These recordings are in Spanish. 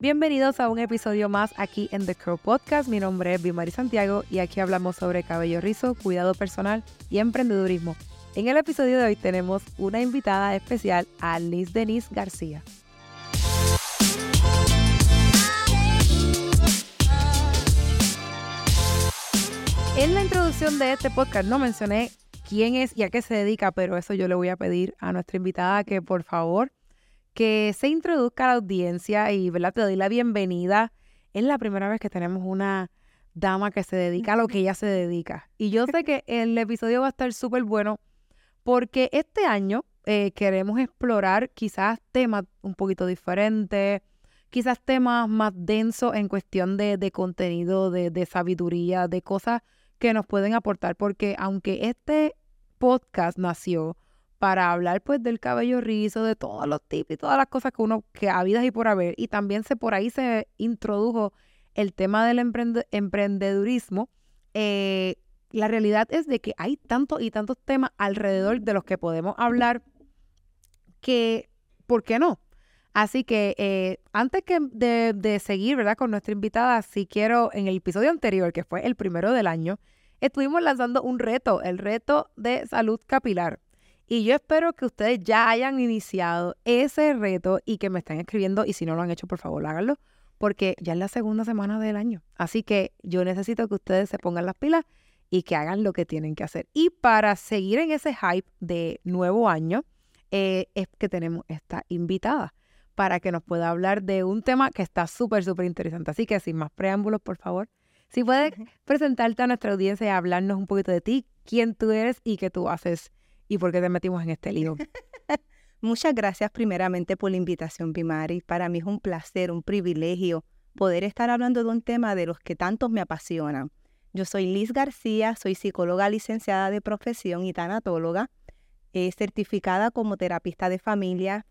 Bienvenidos a un episodio más aquí en The Crow Podcast. Mi nombre es Bimari Santiago y aquí hablamos sobre cabello rizo, cuidado personal y emprendedurismo. En el episodio de hoy tenemos una invitada especial a Liz Denise García. En la introducción de este podcast no mencioné quién es y a qué se dedica, pero eso yo le voy a pedir a nuestra invitada que por favor que se introduzca a la audiencia y ¿verdad? te doy la bienvenida. Es la primera vez que tenemos una dama que se dedica a lo que ella se dedica. Y yo sé que el episodio va a estar súper bueno porque este año eh, queremos explorar quizás temas un poquito diferentes, quizás temas más densos en cuestión de, contenido, de, de sabiduría, de cosas que nos pueden aportar, porque aunque este podcast nació para hablar pues del cabello rizo, de todos los tipos y todas las cosas que uno, que habidas y por haber. Y también se por ahí se introdujo el tema del emprendedurismo. Eh, la realidad es de que hay tantos y tantos temas alrededor de los que podemos hablar que, ¿por qué no? Así que eh, antes que de, de, seguir, ¿verdad? Con nuestra invitada, sí quiero, en el episodio anterior, que fue el primero del año, estuvimos lanzando un reto, el reto de salud capilar. Y yo espero que ustedes ya hayan iniciado ese reto y que me estén escribiendo. Y si no lo han hecho, por favor, háganlo. Porque ya es la segunda semana del año. Así que yo necesito que ustedes se pongan las pilas y que hagan lo que tienen que hacer. Y para seguir en ese hype de nuevo año, eh, es que tenemos esta invitada para que nos pueda hablar de un tema que está súper, súper interesante. Así que sin más preámbulos, por favor, si puedes presentarte a nuestra audiencia y hablarnos un poquito de ti, quién tú eres y qué tú haces y por qué te metimos en este lío. Muchas gracias primeramente por la invitación, Pimari. Para mí es un placer, un privilegio poder estar hablando de un tema de los que tantos me apasionan. Yo soy Liz García, soy psicóloga licenciada de profesión y tanatóloga, eh, certificada como terapista de familia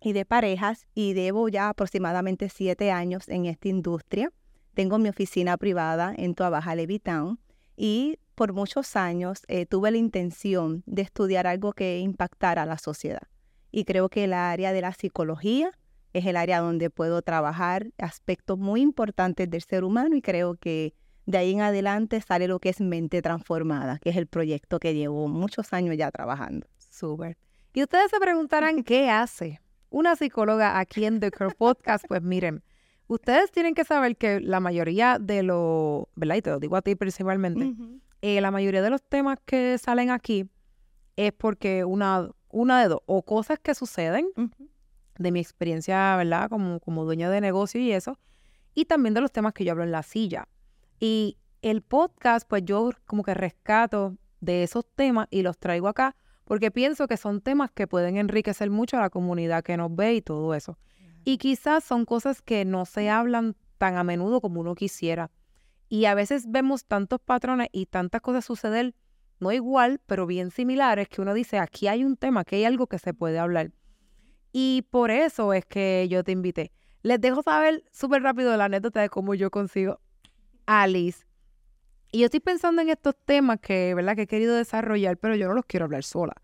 y de parejas y debo ya aproximadamente siete años en esta industria. Tengo mi oficina privada en Tuabaja, Levitown y por muchos años eh, tuve la intención de estudiar algo que impactara a la sociedad. Y creo que el área de la psicología es el área donde puedo trabajar aspectos muy importantes del ser humano y creo que de ahí en adelante sale lo que es mente transformada, que es el proyecto que llevo muchos años ya trabajando. Súper. Y ustedes se preguntarán, ¿qué hace una psicóloga aquí en The Curve Podcast? Pues miren, ustedes tienen que saber que la mayoría de los, ¿verdad? Y te lo digo a ti principalmente, eh, la mayoría de los temas que salen aquí es porque una, una de dos, o cosas que suceden de mi experiencia, ¿verdad? Como, como dueña de negocio y eso, y también de los temas que yo hablo en la silla. Y el podcast, pues yo como que rescato de esos temas y los traigo acá porque pienso que son temas que pueden enriquecer mucho a la comunidad que nos ve y todo eso. Y quizás son cosas que no se hablan tan a menudo como uno quisiera. Y a veces vemos tantos patrones y tantas cosas suceder, no igual, pero bien similares, que uno dice, aquí hay un tema, aquí hay algo que se puede hablar. Y por eso es que yo te invité. Les dejo saber súper rápido la anécdota de cómo yo consigo Alice. Y yo estoy pensando en estos temas que, ¿verdad? que he querido desarrollar, pero yo no los quiero hablar sola.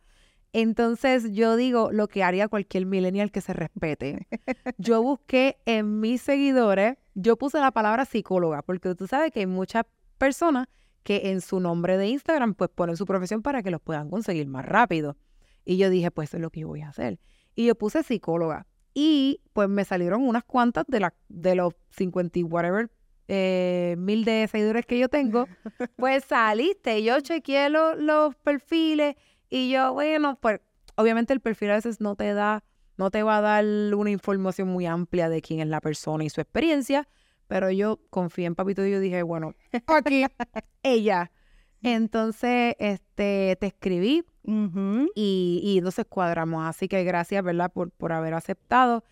Entonces yo digo lo que haría cualquier millennial que se respete. Yo busqué en mis seguidores, yo puse la palabra psicóloga, porque tú sabes que hay muchas personas que en su nombre de Instagram pues ponen su profesión para que los puedan conseguir más rápido. Y yo dije, pues eso es lo que yo voy a hacer. Y yo puse psicóloga. Y pues me salieron unas cuantas de, la, de los 50 y whatever eh, mil de seguidores que yo tengo. Pues saliste. Yo chequeé los perfiles y yo, bueno, pues obviamente el perfil a veces no te da, no te va a dar una información muy amplia de quién es la persona y su experiencia, pero yo confié en Papito y yo dije, bueno, aquí, ella. Entonces, este, te escribí y, y nos escuadramos. Así que gracias, ¿verdad? Por, por haber aceptado.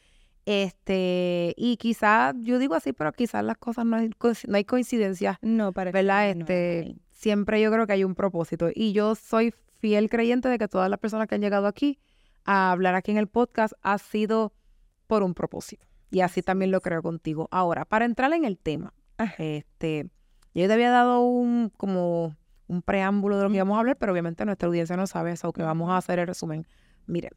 Este, y quizás, yo digo así, pero quizás las cosas no hay, no hay coincidencias. No, para ¿verdad? Este, siempre yo creo que hay un propósito. Y yo soy fiel creyente de que todas las personas que han llegado aquí a hablar aquí en el podcast ha sido por un propósito. Y así también lo creo contigo. Ahora, para entrar en el tema, este, yo te había dado un como un preámbulo de lo que íbamos a hablar, pero obviamente nuestra audiencia no sabe eso, que vamos a hacer el resumen. Miren,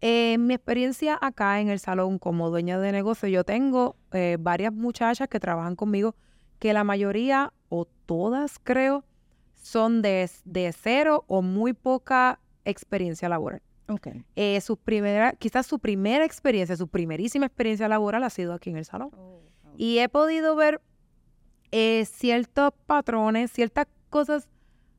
En mi experiencia acá en el salón como dueña de negocio, yo tengo eh, varias muchachas que trabajan conmigo, que la mayoría, o todas creo, son de, de cero o muy poca experiencia laboral. Okay. Eh, su primera, quizás su primera experiencia, su primerísima experiencia laboral ha sido aquí en el salón. Oh, Y he podido ver eh, ciertos patrones, ciertas cosas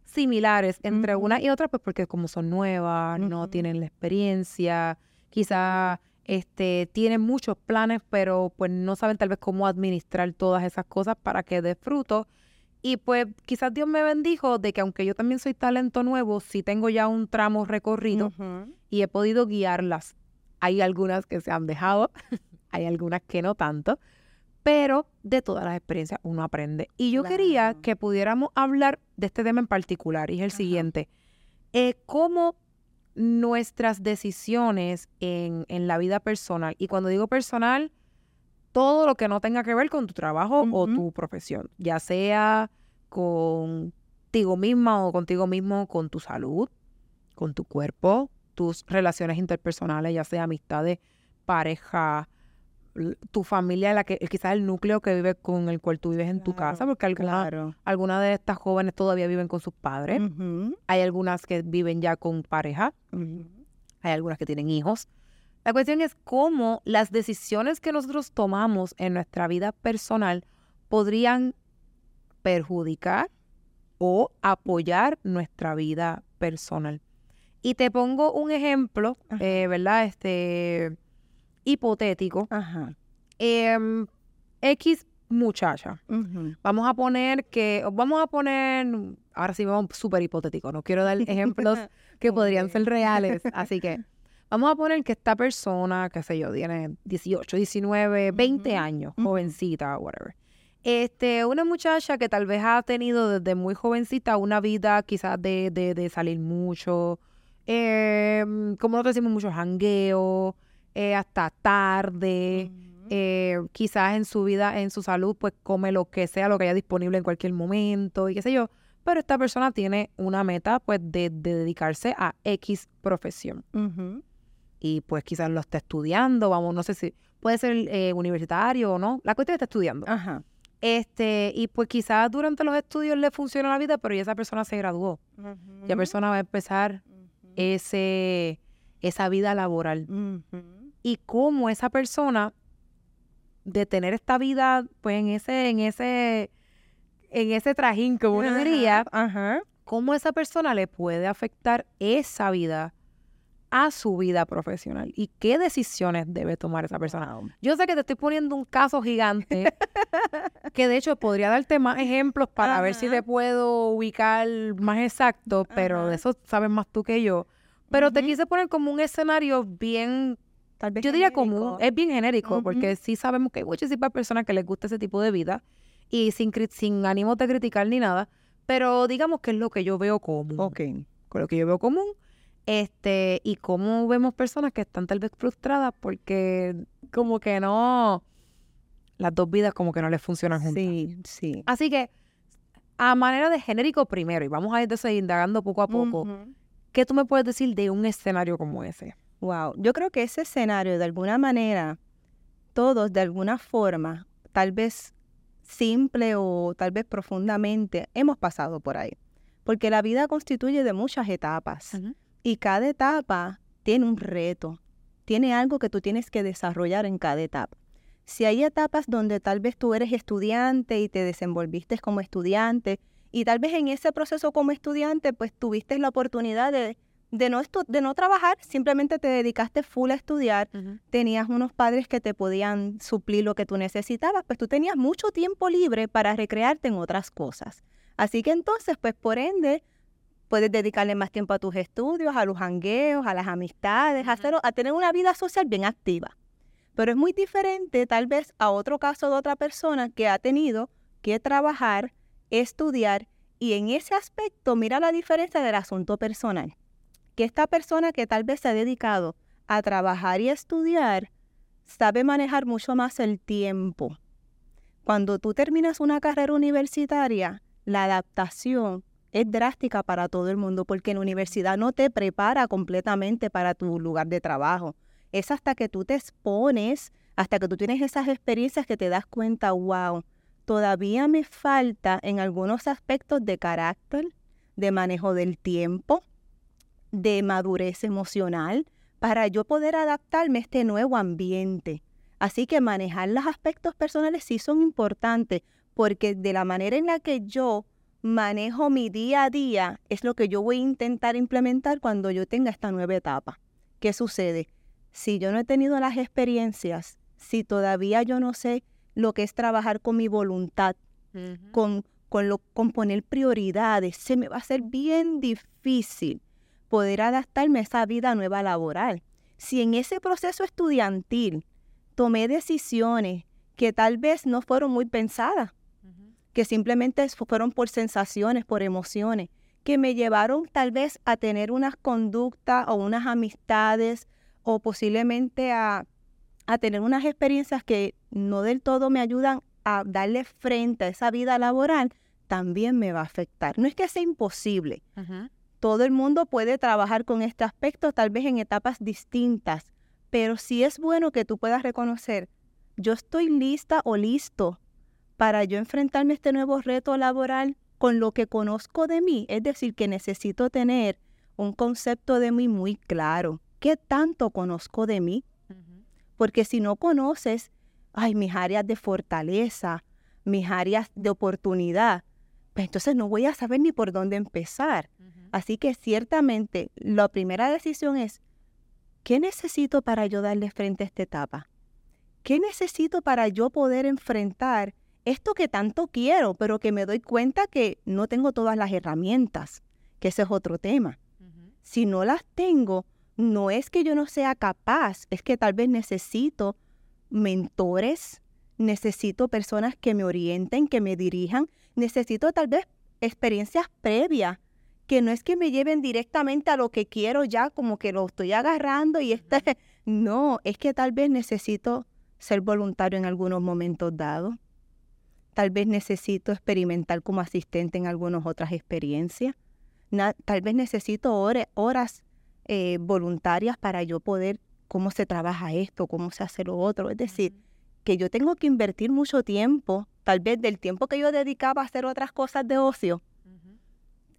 similares entre una y otra, pues porque como son nuevas, no tienen la experiencia, quizás este, tienen muchos planes, pero pues no saben tal vez cómo administrar todas esas cosas para que dé fruto. Y pues quizás Dios me bendijo de que aunque yo también soy talento nuevo, sí tengo ya un tramo recorrido y he podido guiarlas. Hay algunas que se han dejado, hay algunas que no tanto, pero de todas las experiencias uno aprende. Y yo quería Claro. que pudiéramos hablar de este tema en particular, y es el siguiente. Eh, ¿Cómo nuestras decisiones en, en la vida personal, y cuando digo personal, todo lo que no tenga que ver con tu trabajo o tu profesión, ya sea contigo misma o contigo mismo, con tu salud, con tu cuerpo, tus relaciones interpersonales, ya sea amistades, pareja, tu familia, la que quizás el núcleo que vive con el cual tú vives en tu casa, porque algunas Claro. de estas jóvenes todavía viven con sus padres, hay algunas que viven ya con pareja, hay algunas que tienen hijos. La cuestión es cómo las decisiones que nosotros tomamos en nuestra vida personal podrían perjudicar o apoyar nuestra vida personal. Y te pongo un ejemplo, eh, ¿verdad? Este hipotético. Ajá. Em, X muchacha. Vamos a poner que, vamos a poner, ahora sí vamos súper hipotético, no quiero dar ejemplos que podrían ser reales, así que vamos a poner que esta persona, qué sé yo, tiene 18, 19, 20 Ujú, años, jovencita, whatever. Este, una muchacha que tal vez ha tenido desde muy jovencita una vida quizás de, de, de salir mucho, em, como nosotros decimos, mucho jangueo, eh, hasta tarde, eh, quizás en su vida, en su salud, pues come lo que sea, lo que haya disponible en cualquier momento y qué sé yo. Pero esta persona tiene una meta, pues, de, de dedicarse a X profesión. Ujú. Y pues quizás lo está estudiando, vamos, no sé si puede ser eh, universitario o no. La cuestión está estudiando. Ajá. Este, y pues quizás durante los estudios le funciona la vida, pero ya esa persona se graduó. Ya Ujú. persona va a empezar ese, esa vida laboral. Ujú. y cómo esa persona de tener esta vida pues en ese en ese en ese trajín como uno diría cómo esa persona le puede afectar esa vida a su vida profesional y qué decisiones debe tomar esa persona. Yo sé que te estoy poniendo un caso gigante que de hecho podría darte más ejemplos para ver si te puedo ubicar más exacto pero de eso sabes más tú que yo. Pero te quise poner como un escenario bien Tal vez yo diría genérico. común, es bien genérico, porque sí sabemos que hay muchísimas personas que les gusta ese tipo de vida y sin, sin ánimo de criticar ni nada, pero digamos que es lo que yo veo común, Ok. con lo que yo veo común, este, y cómo vemos personas que están tal vez frustradas porque como que no, las dos vidas como que no les funcionan juntas. Sí, sí. Así que, a manera de genérico primero, y vamos a ir indagando poco a poco. ¿qué tú me puedes decir de un escenario como ese? Wow, yo creo que ese escenario, de alguna manera, todos de alguna forma, tal vez simple o tal vez profundamente, hemos pasado por ahí. Porque la vida constituye de muchas etapas y cada etapa tiene un reto, tiene algo que tú tienes que desarrollar en cada etapa. Si hay etapas donde tal vez tú eres estudiante y te desenvolviste como estudiante y tal vez en ese proceso como estudiante pues tuviste la oportunidad de, de, no, de no trabajar, simplemente te dedicaste full a estudiar, tenías unos padres que te podían suplir lo que tú necesitabas, pues tú tenías mucho tiempo libre para recrearte en otras cosas. Así que entonces, pues por ende, puedes dedicarle más tiempo a tus estudios, a los jangueos, a las amistades, a, hacer- a tener una vida social bien activa. Pero es muy diferente tal vez a otro caso de otra persona que ha tenido que trabajar, estudiar y en ese aspecto mira la diferencia del asunto personal. Que esta persona que tal vez se ha dedicado a trabajar y estudiar sabe manejar mucho más el tiempo. Cuando tú terminas una carrera universitaria, la adaptación es drástica para todo el mundo porque la universidad no te prepara completamente para tu lugar de trabajo. Es hasta que tú te expones, hasta que tú tienes esas experiencias que te das cuenta, wow, todavía me falta en algunos aspectos de carácter, de manejo del tiempo, de madurez emocional, para yo poder adaptarme a este nuevo ambiente. Así que manejar los aspectos personales sí son importantes, porque de la manera en la que yo manejo mi día a día es lo que yo voy a intentar implementar cuando yo tenga esta nueva etapa. ¿Qué sucede? Si yo no he tenido las experiencias, si todavía yo no sé lo que es trabajar con mi voluntad, con, con, lo, con poner prioridades, se me va a hacer bien difícil poder adaptarme a esa vida nueva laboral. Si en ese proceso estudiantil tomé decisiones que tal vez no fueron muy pensadas, que simplemente fueron por sensaciones, por emociones, que me llevaron tal vez a tener unas conductas o unas amistades o posiblemente a, a tener unas experiencias que no del todo me ayudan a darle frente a esa vida laboral, también me va a afectar. No es que sea imposible. Todo el mundo puede trabajar con este aspecto tal vez en etapas distintas, pero sí es bueno que tú puedas reconocer, yo estoy lista o listo para yo enfrentarme a este nuevo reto laboral con lo que conozco de mí. Es decir, que necesito tener un concepto de mí muy claro. ¿Qué tanto conozco de mí? Porque si no conoces, ay, mis áreas de fortaleza, mis áreas de oportunidad, pues entonces no voy a saber ni por dónde empezar. Así que ciertamente la primera decisión es, ¿qué necesito para yo darle frente a esta etapa? ¿Qué necesito para yo poder enfrentar esto que tanto quiero, pero que me doy cuenta que no tengo todas las herramientas, que ese es otro tema. Si no las tengo, no es que yo no sea capaz, es que tal vez necesito mentores, necesito personas que me orienten, que me dirijan, necesito tal vez experiencias previas, que no es que me lleven directamente a lo que quiero ya, como que lo estoy agarrando y este, no, es que tal vez necesito ser voluntario en algunos momentos dados Tal vez necesito experimentar como asistente en algunas otras experiencias. tal vez necesito horas eh, voluntarias para yo poder cómo se trabaja esto, cómo se hace lo otro. Es decir, que yo tengo que invertir mucho tiempo, tal vez del tiempo que yo dedicaba a hacer otras cosas de ocio.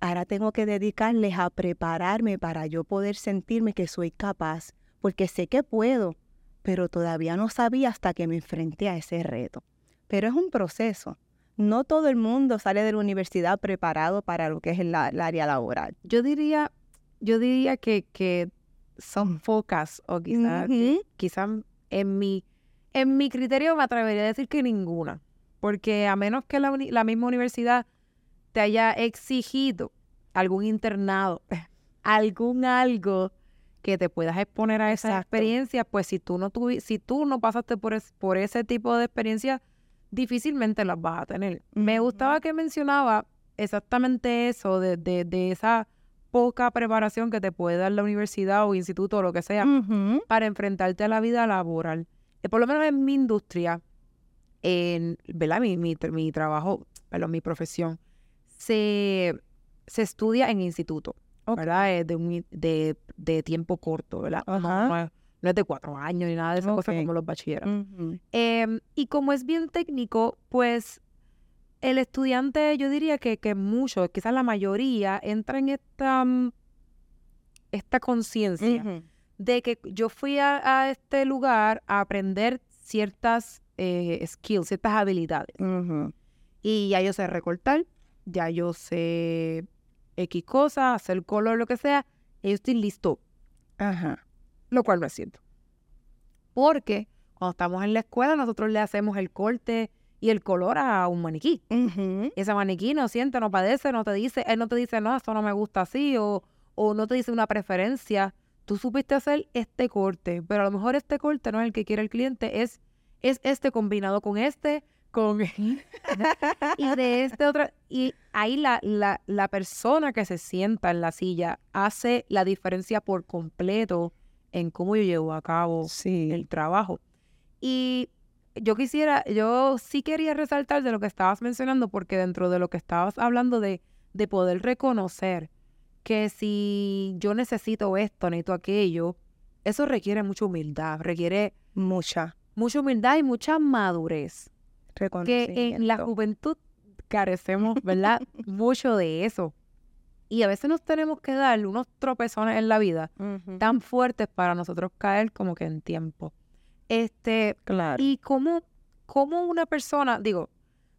Ahora tengo que dedicarles a prepararme para yo poder sentirme que soy capaz, porque sé que puedo, pero todavía no sabía hasta que me enfrenté a ese reto pero es un proceso. No todo el mundo sale de la universidad preparado para lo que es el, área laboral. Yo diría, yo diría que, que son pocas o quizás en mi, en mi criterio me atrevería a decir que ninguna. Porque a menos que la, la misma universidad te haya exigido algún internado, algún algo que te puedas exponer a esa experiencia, pues si tú no si tú no pasaste por, por ese tipo de experiencia, difícilmente las vas a tener. Me gustaba que mencionaba exactamente eso, de, de, esa poca preparación que te puede dar la universidad o instituto o lo que sea para enfrentarte a la vida laboral. Eh, por lo menos en mi industria, en ¿verdad? Mi, mi, mi trabajo, perdón, mi profesión, se, se estudia en instituto, ¿verdad? Es de, de, de, tiempo corto, ¿verdad? no es de cuatro años ni nada de esas cosas como los bachilleros. Em, y como es bien técnico, pues el estudiante, yo diría que, que muchos, quizás la mayoría, entra en esta, mm, esta conciencia de que yo fui a, este lugar a aprender ciertas eh, skills, ciertas habilidades. Y ya yo sé recortar, ya yo sé X cosas, hacer color, lo que sea, y yo estoy listo. Ajá lo cual no es cierto. Porque cuando estamos en la escuela, nosotros le hacemos el corte y el color a un maniquí. Y ese maniquí no siente, no padece, no te dice, él no te dice, no, esto no me gusta así, o, o no te dice una preferencia. Tú supiste hacer este corte, pero a lo mejor este corte no es el que quiere el cliente, es, es este combinado con este, con y de este otro y ahí la, la, la persona que se sienta en la silla hace la diferencia por completo en cómo yo llevo a cabo el trabajo. Y yo quisiera, yo sí quería resaltar de lo que estabas mencionando, porque dentro de lo que estabas hablando de, de poder reconocer que si yo necesito esto, necesito aquello, eso requiere mucha humildad, requiere mucha, mucha humildad y mucha madurez. Que en la juventud carecemos, ¿verdad? Mucho de eso. Y a veces nos tenemos que dar unos tropezones en la vida tan fuertes para nosotros caer como que en tiempo. Este, claro. Y cómo, cómo una persona, digo,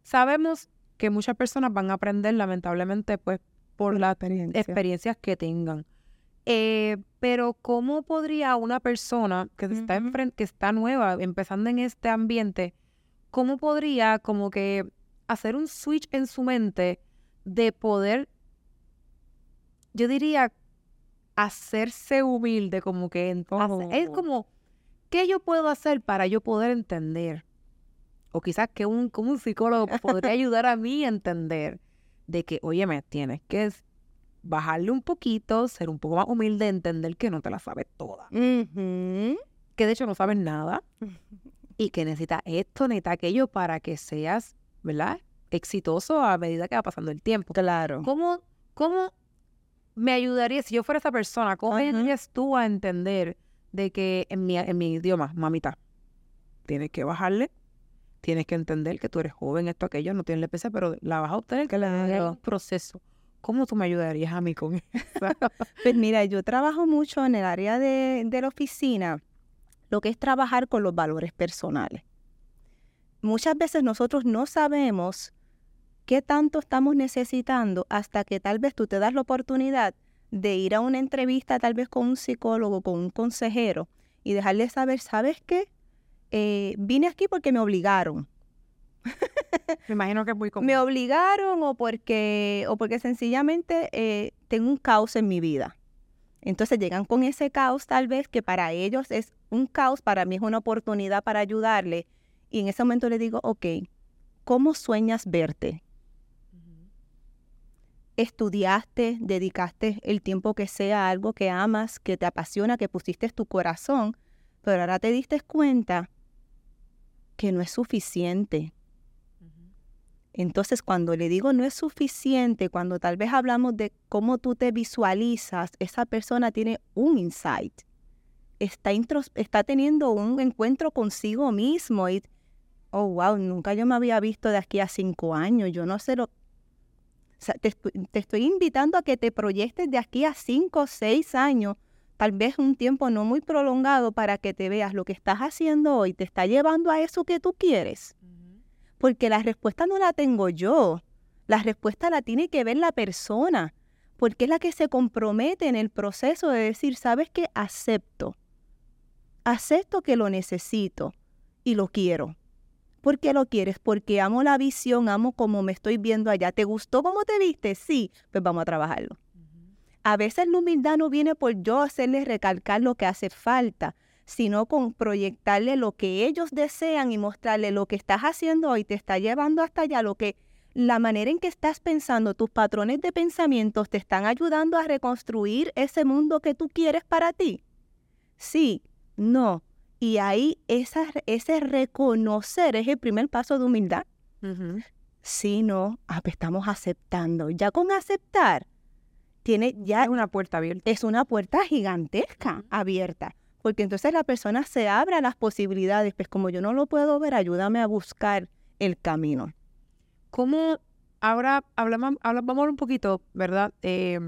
sabemos que muchas personas van a aprender lamentablemente pues por las experiencias que tengan. Eh, pero ¿cómo podría una persona que, está que está nueva, empezando en este ambiente, cómo podría como que hacer un switch en su mente de poder, yo diría, hacerse humilde, como que entonces, es como, ¿qué yo puedo hacer para yo poder entender? O quizás que un, como un psicólogo podría ayudar a mí a entender de que, oye, me tienes que bajarle un poquito, ser un poco más humilde, entender que no te la sabes toda. Que de hecho no sabes nada y que necesitas esto, necesitas aquello para que seas ¿verdad? Exitoso a medida que va pasando el tiempo. Claro. ¿Cómo, cómo me ayudaría, si yo fuera esa persona, cómo ayudarías tú a entender de que en mi, en mi idioma, mamita, tienes que bajarle, tienes que entender que tú eres joven, esto, aquello, no tienes la PC, pero la vas a obtener, que es un proceso. ¿Cómo tú me ayudarías a mí con eso? pues mira, yo trabajo mucho en el área de, de la oficina, lo que es trabajar con los valores personales muchas veces nosotros no sabemos qué tanto estamos necesitando hasta que tal vez tú te das la oportunidad de ir a una entrevista tal vez con un psicólogo, con un consejero y dejarle saber, ¿sabes qué? Eh, vine aquí porque me obligaron. me imagino que es muy común. Me obligaron o porque, o porque sencillamente eh, tengo un caos en mi vida. Entonces llegan con ese caos tal vez que para ellos es un caos, para mí es una oportunidad para ayudarle y en ese momento le digo, ok, ¿cómo sueñas verte? Estudiaste, dedicaste el tiempo que sea a algo que amas, que te apasiona, que pusiste tu corazón, pero ahora te diste cuenta que no es suficiente. Entonces, cuando le digo no es suficiente, cuando tal vez hablamos de cómo tú te visualizas, esa persona tiene un insight. Está, está teniendo un encuentro consigo mismo y oh, wow, nunca yo me había visto de aquí a cinco años, yo no sé lo... Sea, te, estoy invitando a que te proyectes de aquí a cinco o seis años, tal vez un tiempo no muy prolongado para que te veas lo que estás haciendo hoy, te está llevando a eso que tú quieres. Porque la respuesta no la tengo yo, la respuesta la tiene que ver la persona, porque es la que se compromete en el proceso de decir, sabes que acepto, acepto que lo necesito y lo quiero. ¿Por qué lo quieres? Porque amo la visión, amo cómo me estoy viendo allá. ¿Te gustó cómo te viste? Sí, pues vamos a trabajarlo. A veces la humildad no viene por yo hacerles recalcar lo que hace falta, sino con proyectarle lo que ellos desean y mostrarle lo que estás haciendo hoy te está llevando hasta allá, lo que la manera en que estás pensando, tus patrones de pensamientos te están ayudando a reconstruir ese mundo que tú quieres para ti. Sí, no, y ahí esa, ese reconocer es el primer paso de humildad. Si no, ah, pues estamos aceptando. Ya con aceptar, tiene ya... Es una puerta abierta. Es una puerta gigantesca abierta. Porque entonces la persona se abre a las posibilidades. Pues como yo no lo puedo ver, ayúdame a buscar el camino. ¿Cómo ahora hablamos, hablamos un poquito, ¿verdad? Eh,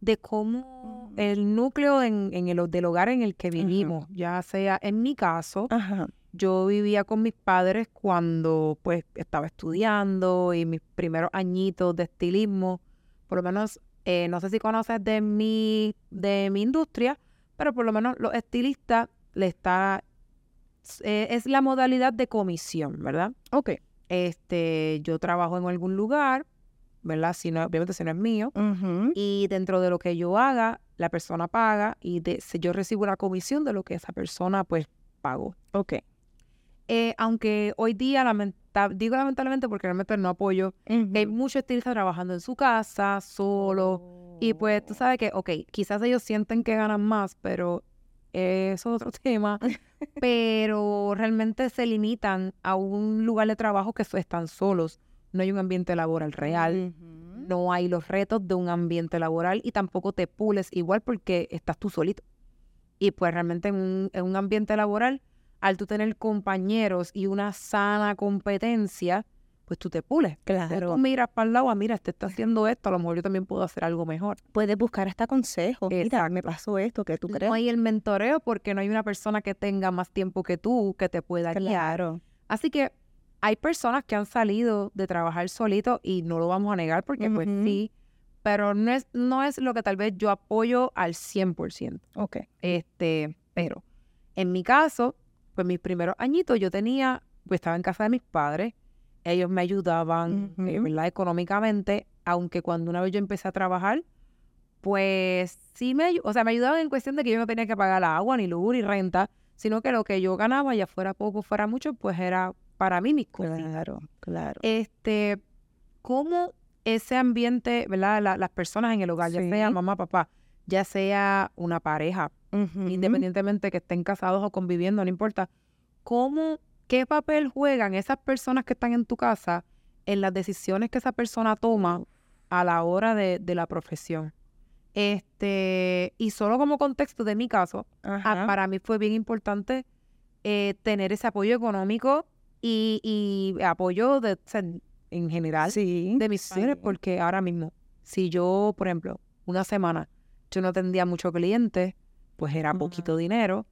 de cómo el núcleo en, el, del hogar en el que vivimos, ya sea en mi caso, yo vivía con mis padres cuando pues estaba estudiando y mis primeros añitos de estilismo, por lo menos, eh, no sé si conoces de mi, de mi industria, pero por lo menos los estilistas le está, eh, es la modalidad de comisión, ¿verdad? Ok. Este, yo trabajo en algún lugar, ¿verdad? Si no, obviamente si no es mío. Y dentro de lo que yo haga, la persona paga y de, yo recibo una comisión de lo que esa persona pues pagó. Ok. Eh, aunque hoy día, digo lamentablemente porque realmente no apoyo, hay muchos estilistas trabajando en su casa, solo. Y pues tú sabes que, ok, quizás ellos sienten que ganan más, pero eso es otro tema. pero realmente se limitan a un lugar de trabajo que están solos no hay un ambiente laboral real, no hay los retos de un ambiente laboral y tampoco te pules igual porque estás tú solito. Y pues realmente en un, en un ambiente laboral, al tú tener compañeros y una sana competencia, pues tú te pules. Claro. Tú miras para el lado, ah, mira, este está haciendo esto, a lo mejor yo también puedo hacer algo mejor. Puedes buscar hasta consejos. Mira, me pasó esto, que tú crees? No hay el mentoreo porque no hay una persona que tenga más tiempo que tú que te pueda guiar. Claro. Así que hay personas que han salido de trabajar solito y no lo vamos a negar porque pues sí, pero no es, no es lo que tal vez yo apoyo al 100%. Ok. Este, pero en mi caso, pues mis primeros añitos yo tenía, pues estaba en casa de mis padres, ellos me ayudaban, eh, Ujú. ¿verdad? Económicamente, aunque cuando una vez yo empecé a trabajar, pues sí me, o sea, me ayudaban en cuestión de que yo no tenía que pagar la agua, ni luz, ni renta, sino que lo que yo ganaba, ya fuera poco, fuera mucho, pues era para mí mis cosas. Claro, claro. Este, cómo ese ambiente, ¿verdad? La- las personas en el hogar, ya sea mamá, papá, ya sea una pareja, independientemente que estén casados o conviviendo, no importa, cómo, qué papel juegan esas personas que están en tu casa en las decisiones que esa persona toma a la hora de, de la profesión. Este, y solo como contexto de mi caso, ah, Ajá. para mí fue bien importante eh, tener ese apoyo económico y, y apoyo de, en general Sí. de mis padres, sí. porque ahora mismo, si yo, por ejemplo, una semana, yo no tendría muchos clientes, pues era poquito dinero,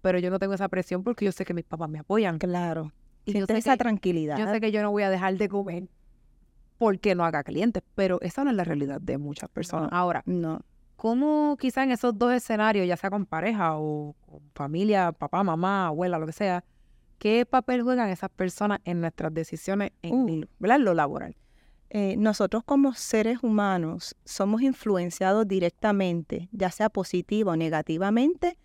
pero yo no tengo esa presión porque yo sé que mis papás me apoyan. Claro. Y yo sé, esa que, tranquilidad. yo sé que yo no voy a dejar de comer porque no haga clientes, pero esa no es la realidad de muchas personas. No. Ahora, No. ¿cómo quizá en esos dos escenarios, ya sea con pareja o con familia, papá, mamá, abuela, lo que sea, qué papel juegan esas personas en nuestras decisiones en, Uh. lo laboral? Eh, nosotros como seres humanos somos influenciados directamente, ya sea positiva o negativamente,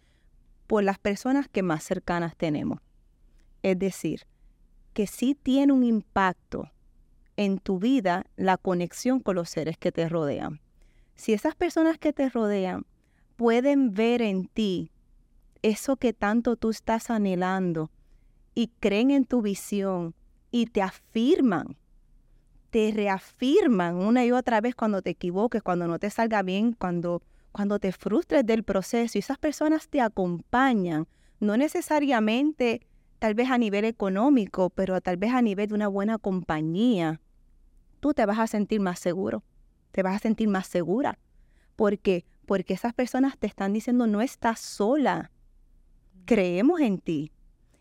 por las personas que más cercanas tenemos. Es decir, que sí tiene un impacto en tu vida la conexión con los seres que te rodean. Si esas personas que te rodean pueden ver en ti eso que tanto tú estás anhelando y creen en tu visión y te afirman, te reafirman una y otra vez cuando te equivoques, cuando no te salga bien, cuando, cuando te frustres del proceso y esas personas te acompañan, no necesariamente tal vez a nivel económico, pero tal vez a nivel de una buena compañía, tú te vas a sentir más seguro, te vas a sentir más segura. ¿Por qué? Porque esas personas te están diciendo no estás sola, creemos en ti.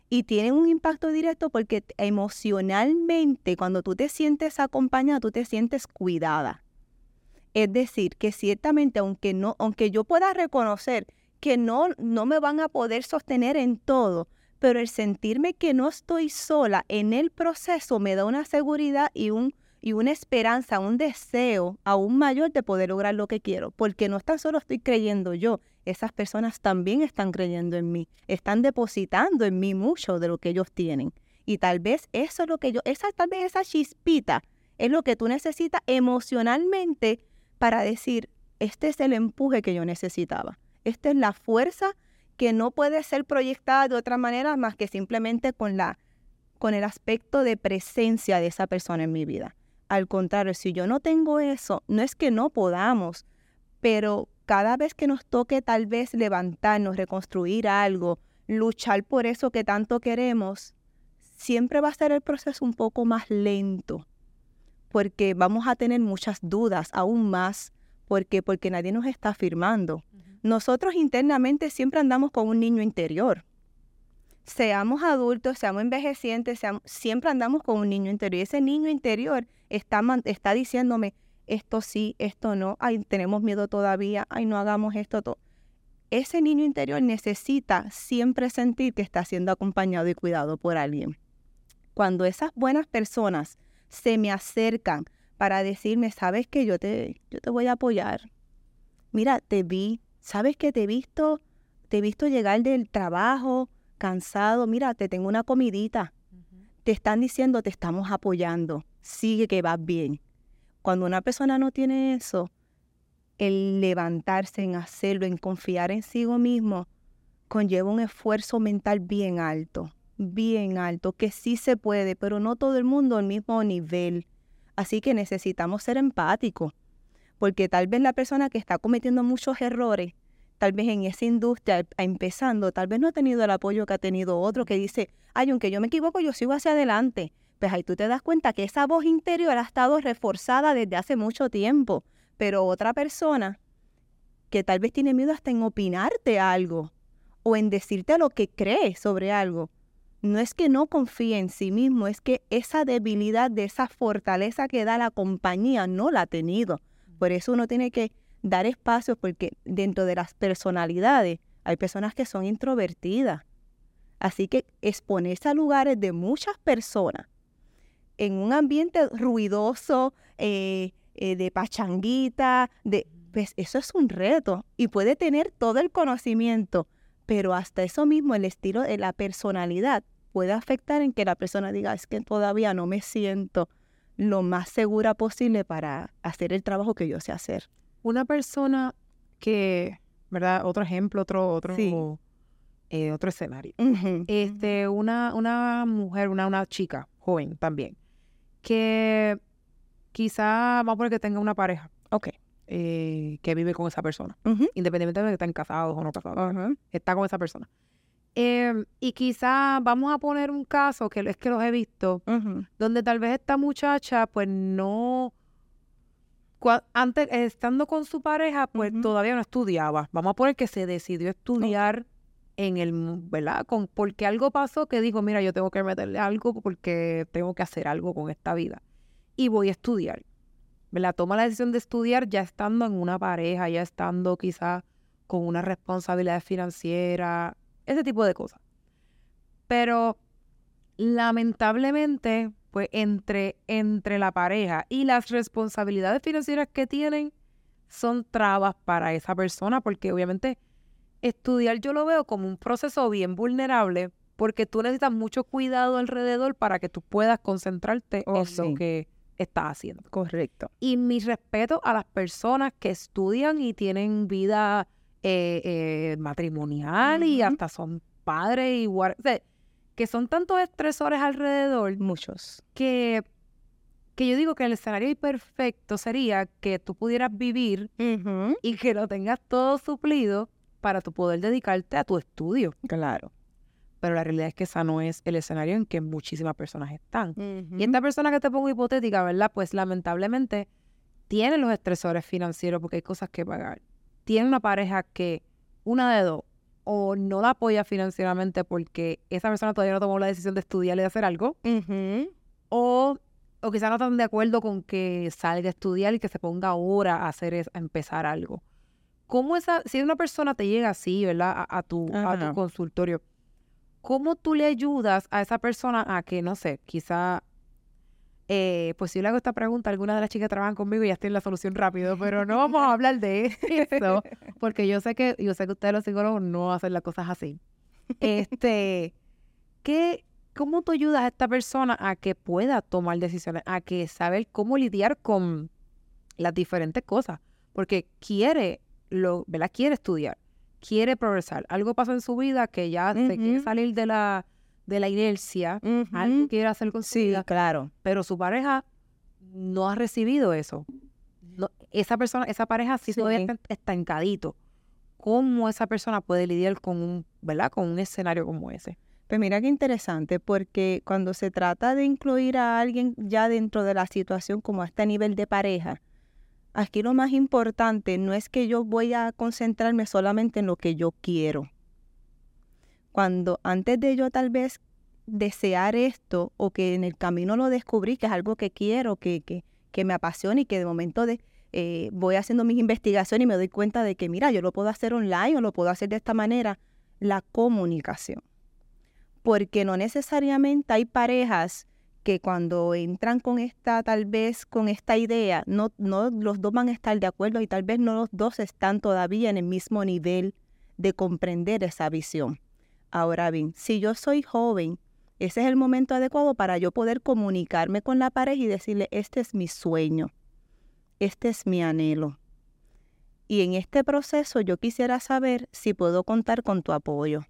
Y tienen un impacto directo porque emocionalmente cuando tú te sientes acompañada, tú te sientes cuidada. Es decir, que ciertamente aunque no, aunque yo pueda reconocer que no, no me van a poder sostener en todo, pero el sentirme que no estoy sola en el proceso me da una seguridad y un y una esperanza, un deseo aún mayor de poder lograr lo que quiero, porque no tan solo estoy creyendo yo, esas personas también están creyendo en mí, están depositando en mí mucho de lo que ellos tienen. Y tal vez eso es lo que yo, tal vez esa chispita es lo que tú necesitas emocionalmente para decir, este es el empuje que yo necesitaba. Esta es la fuerza que no puede ser proyectada de otra manera más que simplemente con la con el aspecto de presencia de esa persona en mi vida. Al contrario, si yo no tengo eso, no es que no podamos, pero cada vez que nos toque tal vez levantarnos, reconstruir algo, luchar por eso que tanto queremos, siempre va a ser el proceso un poco más lento, porque vamos a tener muchas dudas, aún más, porque porque nadie nos está afirmando. Nosotros internamente siempre andamos con un niño interior. Seamos adultos, seamos envejecientes, seamos- siempre andamos con un niño interior. Y ese niño interior está, está diciéndome, esto sí, esto no, ay, tenemos miedo todavía, ay, no hagamos esto. to-". Ese niño interior necesita siempre sentir que está siendo acompañado y cuidado por alguien. Cuando esas buenas personas se me acercan para decirme, sabes que yo te, yo te voy a apoyar. Mira, te vi, sabes que te he visto, te he visto llegar del trabajo cansado, mira, te tengo una comidita. Te están diciendo, te estamos apoyando, sigue que vas bien. Cuando una persona no tiene eso, el levantarse en hacerlo, en confiar en sí mismo, conlleva un esfuerzo mental bien alto, bien alto, que sí se puede, pero no todo el mundo al mismo nivel. Así que necesitamos ser empáticos, porque tal vez la persona que está cometiendo muchos errores, tal vez en esa industria empezando, tal vez no ha tenido el apoyo que ha tenido otro que dice, ay, aunque yo me equivoco, yo sigo hacia adelante. Pues ahí tú te das cuenta que esa voz interior ha estado reforzada desde hace mucho tiempo, pero otra persona que tal vez tiene miedo hasta en opinarte algo o en decirte lo que cree sobre algo, no es que no confíe en sí mismo, es que esa debilidad de esa fortaleza que da la compañía no la ha tenido. Por eso uno tiene que dar espacio porque dentro de las personalidades hay personas que son introvertidas. Así que exponerse a lugares de muchas personas en un ambiente ruidoso, eh, eh, de pachanguita, de, pues eso es un reto y puede tener todo el conocimiento, pero hasta eso mismo, el estilo de la personalidad puede afectar en que la persona diga, es que todavía no me siento lo más segura posible para hacer el trabajo que yo sé hacer. Una persona que, ¿verdad? Otro ejemplo, otro, otro, eh, otro escenario. Este, una, una mujer, una, una chica joven también, que quizá, vamos a poner que tenga una pareja. Ok. Eh, que vive con esa persona, independientemente de que estén casados o no casados, está con esa persona. Em, y quizá vamos a poner un caso que es que los he visto, donde tal vez esta muchacha, pues no, antes estando con su pareja, pues todavía no estudiaba. Vamos a poner que se decidió estudiar en el, ¿verdad? Con, porque algo pasó que dijo, mira, yo tengo que meterle algo porque tengo que hacer algo con esta vida. Y voy a estudiar. ¿verdad? Toma la decisión de estudiar ya estando en una pareja, ya estando quizás con una responsabilidad financiera, ese tipo de cosas. Pero lamentablemente, pues entre, entre la pareja y las responsabilidades financieras que tienen son trabas para esa persona, porque obviamente estudiar yo lo veo como un proceso bien vulnerable, porque tú necesitas mucho cuidado alrededor para que tú puedas concentrarte oh, en lo que está haciendo. Correcto. Y mi respeto a las personas que estudian y tienen vida eh, eh, matrimonial y hasta son padres y o que son tantos estresores alrededor. Muchos. Que, que yo digo que el escenario perfecto sería que tú pudieras vivir y que lo tengas todo suplido para tu poder dedicarte a tu estudio. Claro pero la realidad es que esa no es el escenario en que muchísimas personas están. Y esta persona que te pongo hipotética, ¿verdad? Pues lamentablemente tiene los estresores financieros porque hay cosas que pagar. Tiene una pareja que, una de dos, o no la apoya financieramente porque esa persona todavía no tomó la decisión de estudiar y de hacer algo, o, o quizás no están de acuerdo con que salga a estudiar y que se ponga ahora a hacer a empezar algo. ¿Cómo esa, si una persona te llega así, ¿verdad? A, tu, a tu consultorio, ¿cómo tú le ayudas a esa persona a que, no sé, quizá, eh, pues si yo le hago esta pregunta, algunas de las chicas que trabajan conmigo ya tienen la solución rápido, pero no vamos a hablar de eso, porque yo sé que, yo sé que ustedes los psicólogos no hacen las cosas así. Este, ¿qué, ¿cómo tú ayudas a esta persona a que pueda tomar decisiones, a que saber cómo lidiar con las diferentes cosas? Porque quiere, lo, ¿verdad? Quiere estudiar quiere progresar. Algo pasó en su vida que ya se quiere salir de la, de la inercia, algo quiere hacer con su vida. claro. Pero su pareja no ha recibido eso. esa persona, esa pareja sí, todavía está estancadito. ¿Cómo esa persona puede lidiar con un, ¿verdad? Con un escenario como ese? Pues mira qué interesante, porque cuando se trata de incluir a alguien ya dentro de la situación como a este nivel de pareja, Aquí lo más importante no es que yo voy a concentrarme solamente en lo que yo quiero. Cuando antes de yo tal vez desear esto o que en el camino lo descubrí, que es algo que quiero, que, que, que me apasiona y que de momento de, eh, voy haciendo mis investigaciones y me doy cuenta de que, mira, yo lo puedo hacer online o lo puedo hacer de esta manera, la comunicación. Porque no necesariamente hay parejas que cuando entran con esta, tal vez con esta idea, no, no los dos van a estar de acuerdo y tal vez no los dos están todavía en el mismo nivel de comprender esa visión. Ahora bien, si yo soy joven, ese es el momento adecuado para yo poder comunicarme con la pareja y decirle, este es mi sueño, este es mi anhelo. Y en este proceso yo quisiera saber si puedo contar con tu apoyo,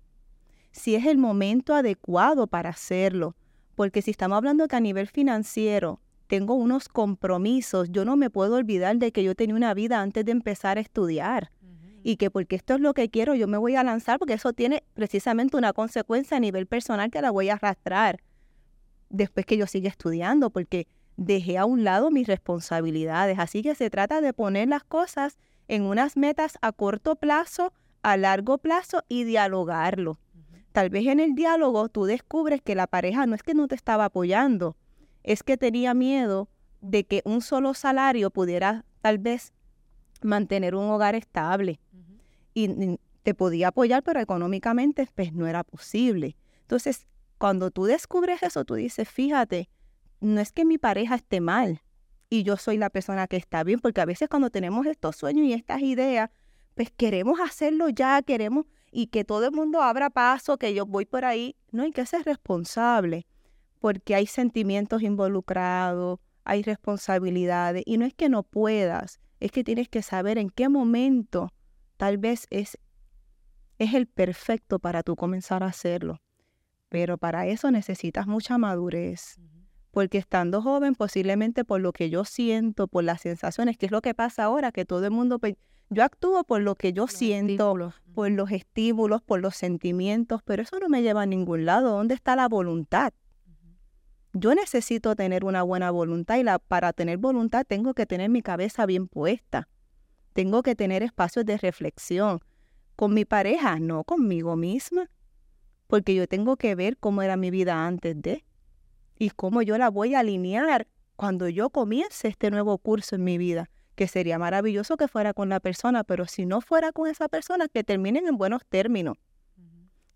si es el momento adecuado para hacerlo, porque si estamos hablando que a nivel financiero tengo unos compromisos. Yo no me puedo olvidar de que yo tenía una vida antes de empezar a estudiar y que porque esto es lo que quiero, yo me voy a lanzar porque eso tiene precisamente una consecuencia a nivel personal que la voy a arrastrar después que yo siga estudiando, porque dejé a un lado mis responsabilidades. Así que se trata de poner las cosas en unas metas a corto plazo, a largo plazo y dialogarlo. Tal vez en el diálogo tú descubres que la pareja no es que no te estaba apoyando, es que tenía miedo de que un solo salario pudiera tal vez mantener un hogar estable. Y te podía apoyar, pero económicamente pues no era posible. Entonces, cuando tú descubres eso, tú dices, fíjate, no es que mi pareja esté mal y yo soy la persona que está bien, porque a veces cuando tenemos estos sueños y estas ideas, pues queremos hacerlo ya, queremos y que todo el mundo abra paso, que yo voy por ahí. No hay que ser responsable, porque hay sentimientos involucrados, hay responsabilidades, y no es que no puedas, es que tienes que saber en qué momento tal vez es, es el perfecto para tú comenzar a hacerlo. Pero para eso necesitas mucha madurez. Porque estando joven, posiblemente por lo que yo siento, por las sensaciones, que es lo que pasa ahora, que todo el mundo yo actúo por lo que yo siento, por los estímulos, por los sentimientos, pero eso no me lleva a ningún lado. ¿Dónde está la voluntad? Yo necesito tener una buena voluntad y la, para tener voluntad tengo que tener mi cabeza bien puesta. Tengo que tener espacios de reflexión. Con mi pareja, no conmigo misma. Porque yo tengo que ver cómo era mi vida antes de y cómo yo la voy a alinear cuando yo comience este nuevo curso en mi vida que sería maravilloso que fuera con la persona, pero si no fuera con esa persona, que terminen en buenos términos.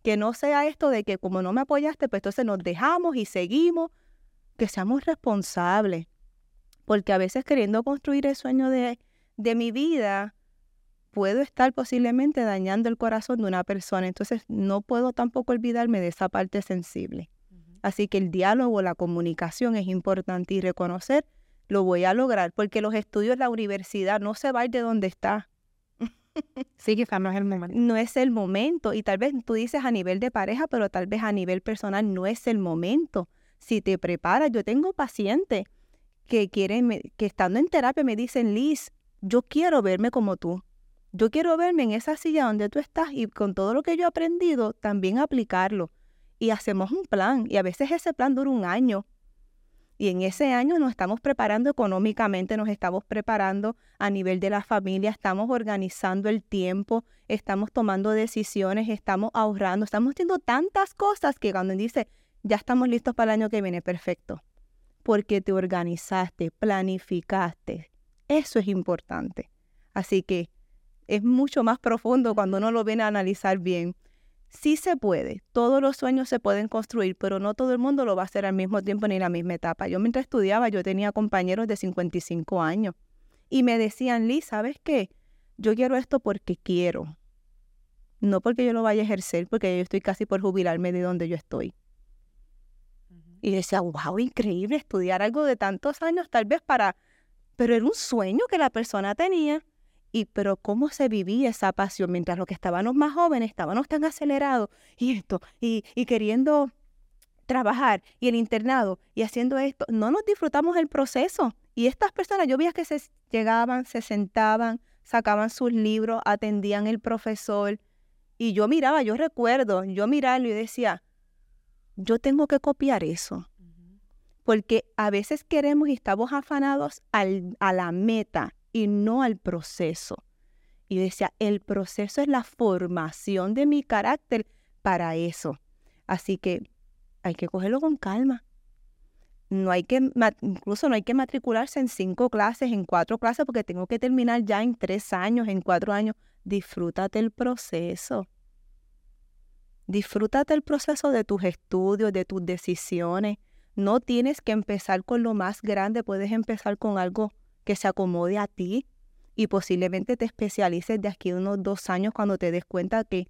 Que no sea esto de que como no me apoyaste, pues entonces nos dejamos y seguimos, que seamos responsables. Porque a veces queriendo construir el sueño de, de mi vida, puedo estar posiblemente dañando el corazón de una persona. Entonces no puedo tampoco olvidarme de esa parte sensible. Así que el diálogo, la comunicación es importante y reconocer lo voy a lograr, porque los estudios la universidad no se va a ir de donde está. Sí, quizás no es el momento. No es el momento. Y tal vez tú dices a nivel de pareja, pero tal vez a nivel personal no es el momento. Si te preparas, yo tengo pacientes que quieren, que estando en terapia me dicen, Liz, yo quiero verme como tú. Yo quiero verme en esa silla donde tú estás y con todo lo que yo he aprendido, también aplicarlo. Y hacemos un plan. Y a veces ese plan dura un año, y en ese año nos estamos preparando económicamente, nos estamos preparando a nivel de la familia, estamos organizando el tiempo, estamos tomando decisiones, estamos ahorrando, estamos haciendo tantas cosas que cuando dice, ya estamos listos para el año que viene, perfecto. Porque te organizaste, planificaste. Eso es importante. Así que es mucho más profundo cuando uno lo viene a analizar bien. Sí se puede, todos los sueños se pueden construir, pero no todo el mundo lo va a hacer al mismo tiempo ni en la misma etapa. Yo mientras estudiaba, yo tenía compañeros de 55 años y me decían, Liz, ¿sabes qué? Yo quiero esto porque quiero, no porque yo lo vaya a ejercer, porque yo estoy casi por jubilarme de donde yo estoy. Y decía, wow, increíble estudiar algo de tantos años, tal vez para... Pero era un sueño que la persona tenía. Y pero cómo se vivía esa pasión mientras los que estábamos más jóvenes estábamos tan acelerados y esto, y, y queriendo trabajar y el internado y haciendo esto, no nos disfrutamos el proceso. Y estas personas, yo veía que se llegaban, se sentaban, sacaban sus libros, atendían el profesor. Y yo miraba, yo recuerdo, yo mirarlo y decía, yo tengo que copiar eso. Porque a veces queremos y estamos afanados al, a la meta y no al proceso. Y decía, el proceso es la formación de mi carácter para eso. Así que hay que cogerlo con calma. No hay que, incluso no hay que matricularse en cinco clases, en cuatro clases, porque tengo que terminar ya en tres años, en cuatro años. Disfrútate el proceso. Disfrútate el proceso de tus estudios, de tus decisiones. No tienes que empezar con lo más grande, puedes empezar con algo que se acomode a ti y posiblemente te especialices de aquí a unos dos años cuando te des cuenta que,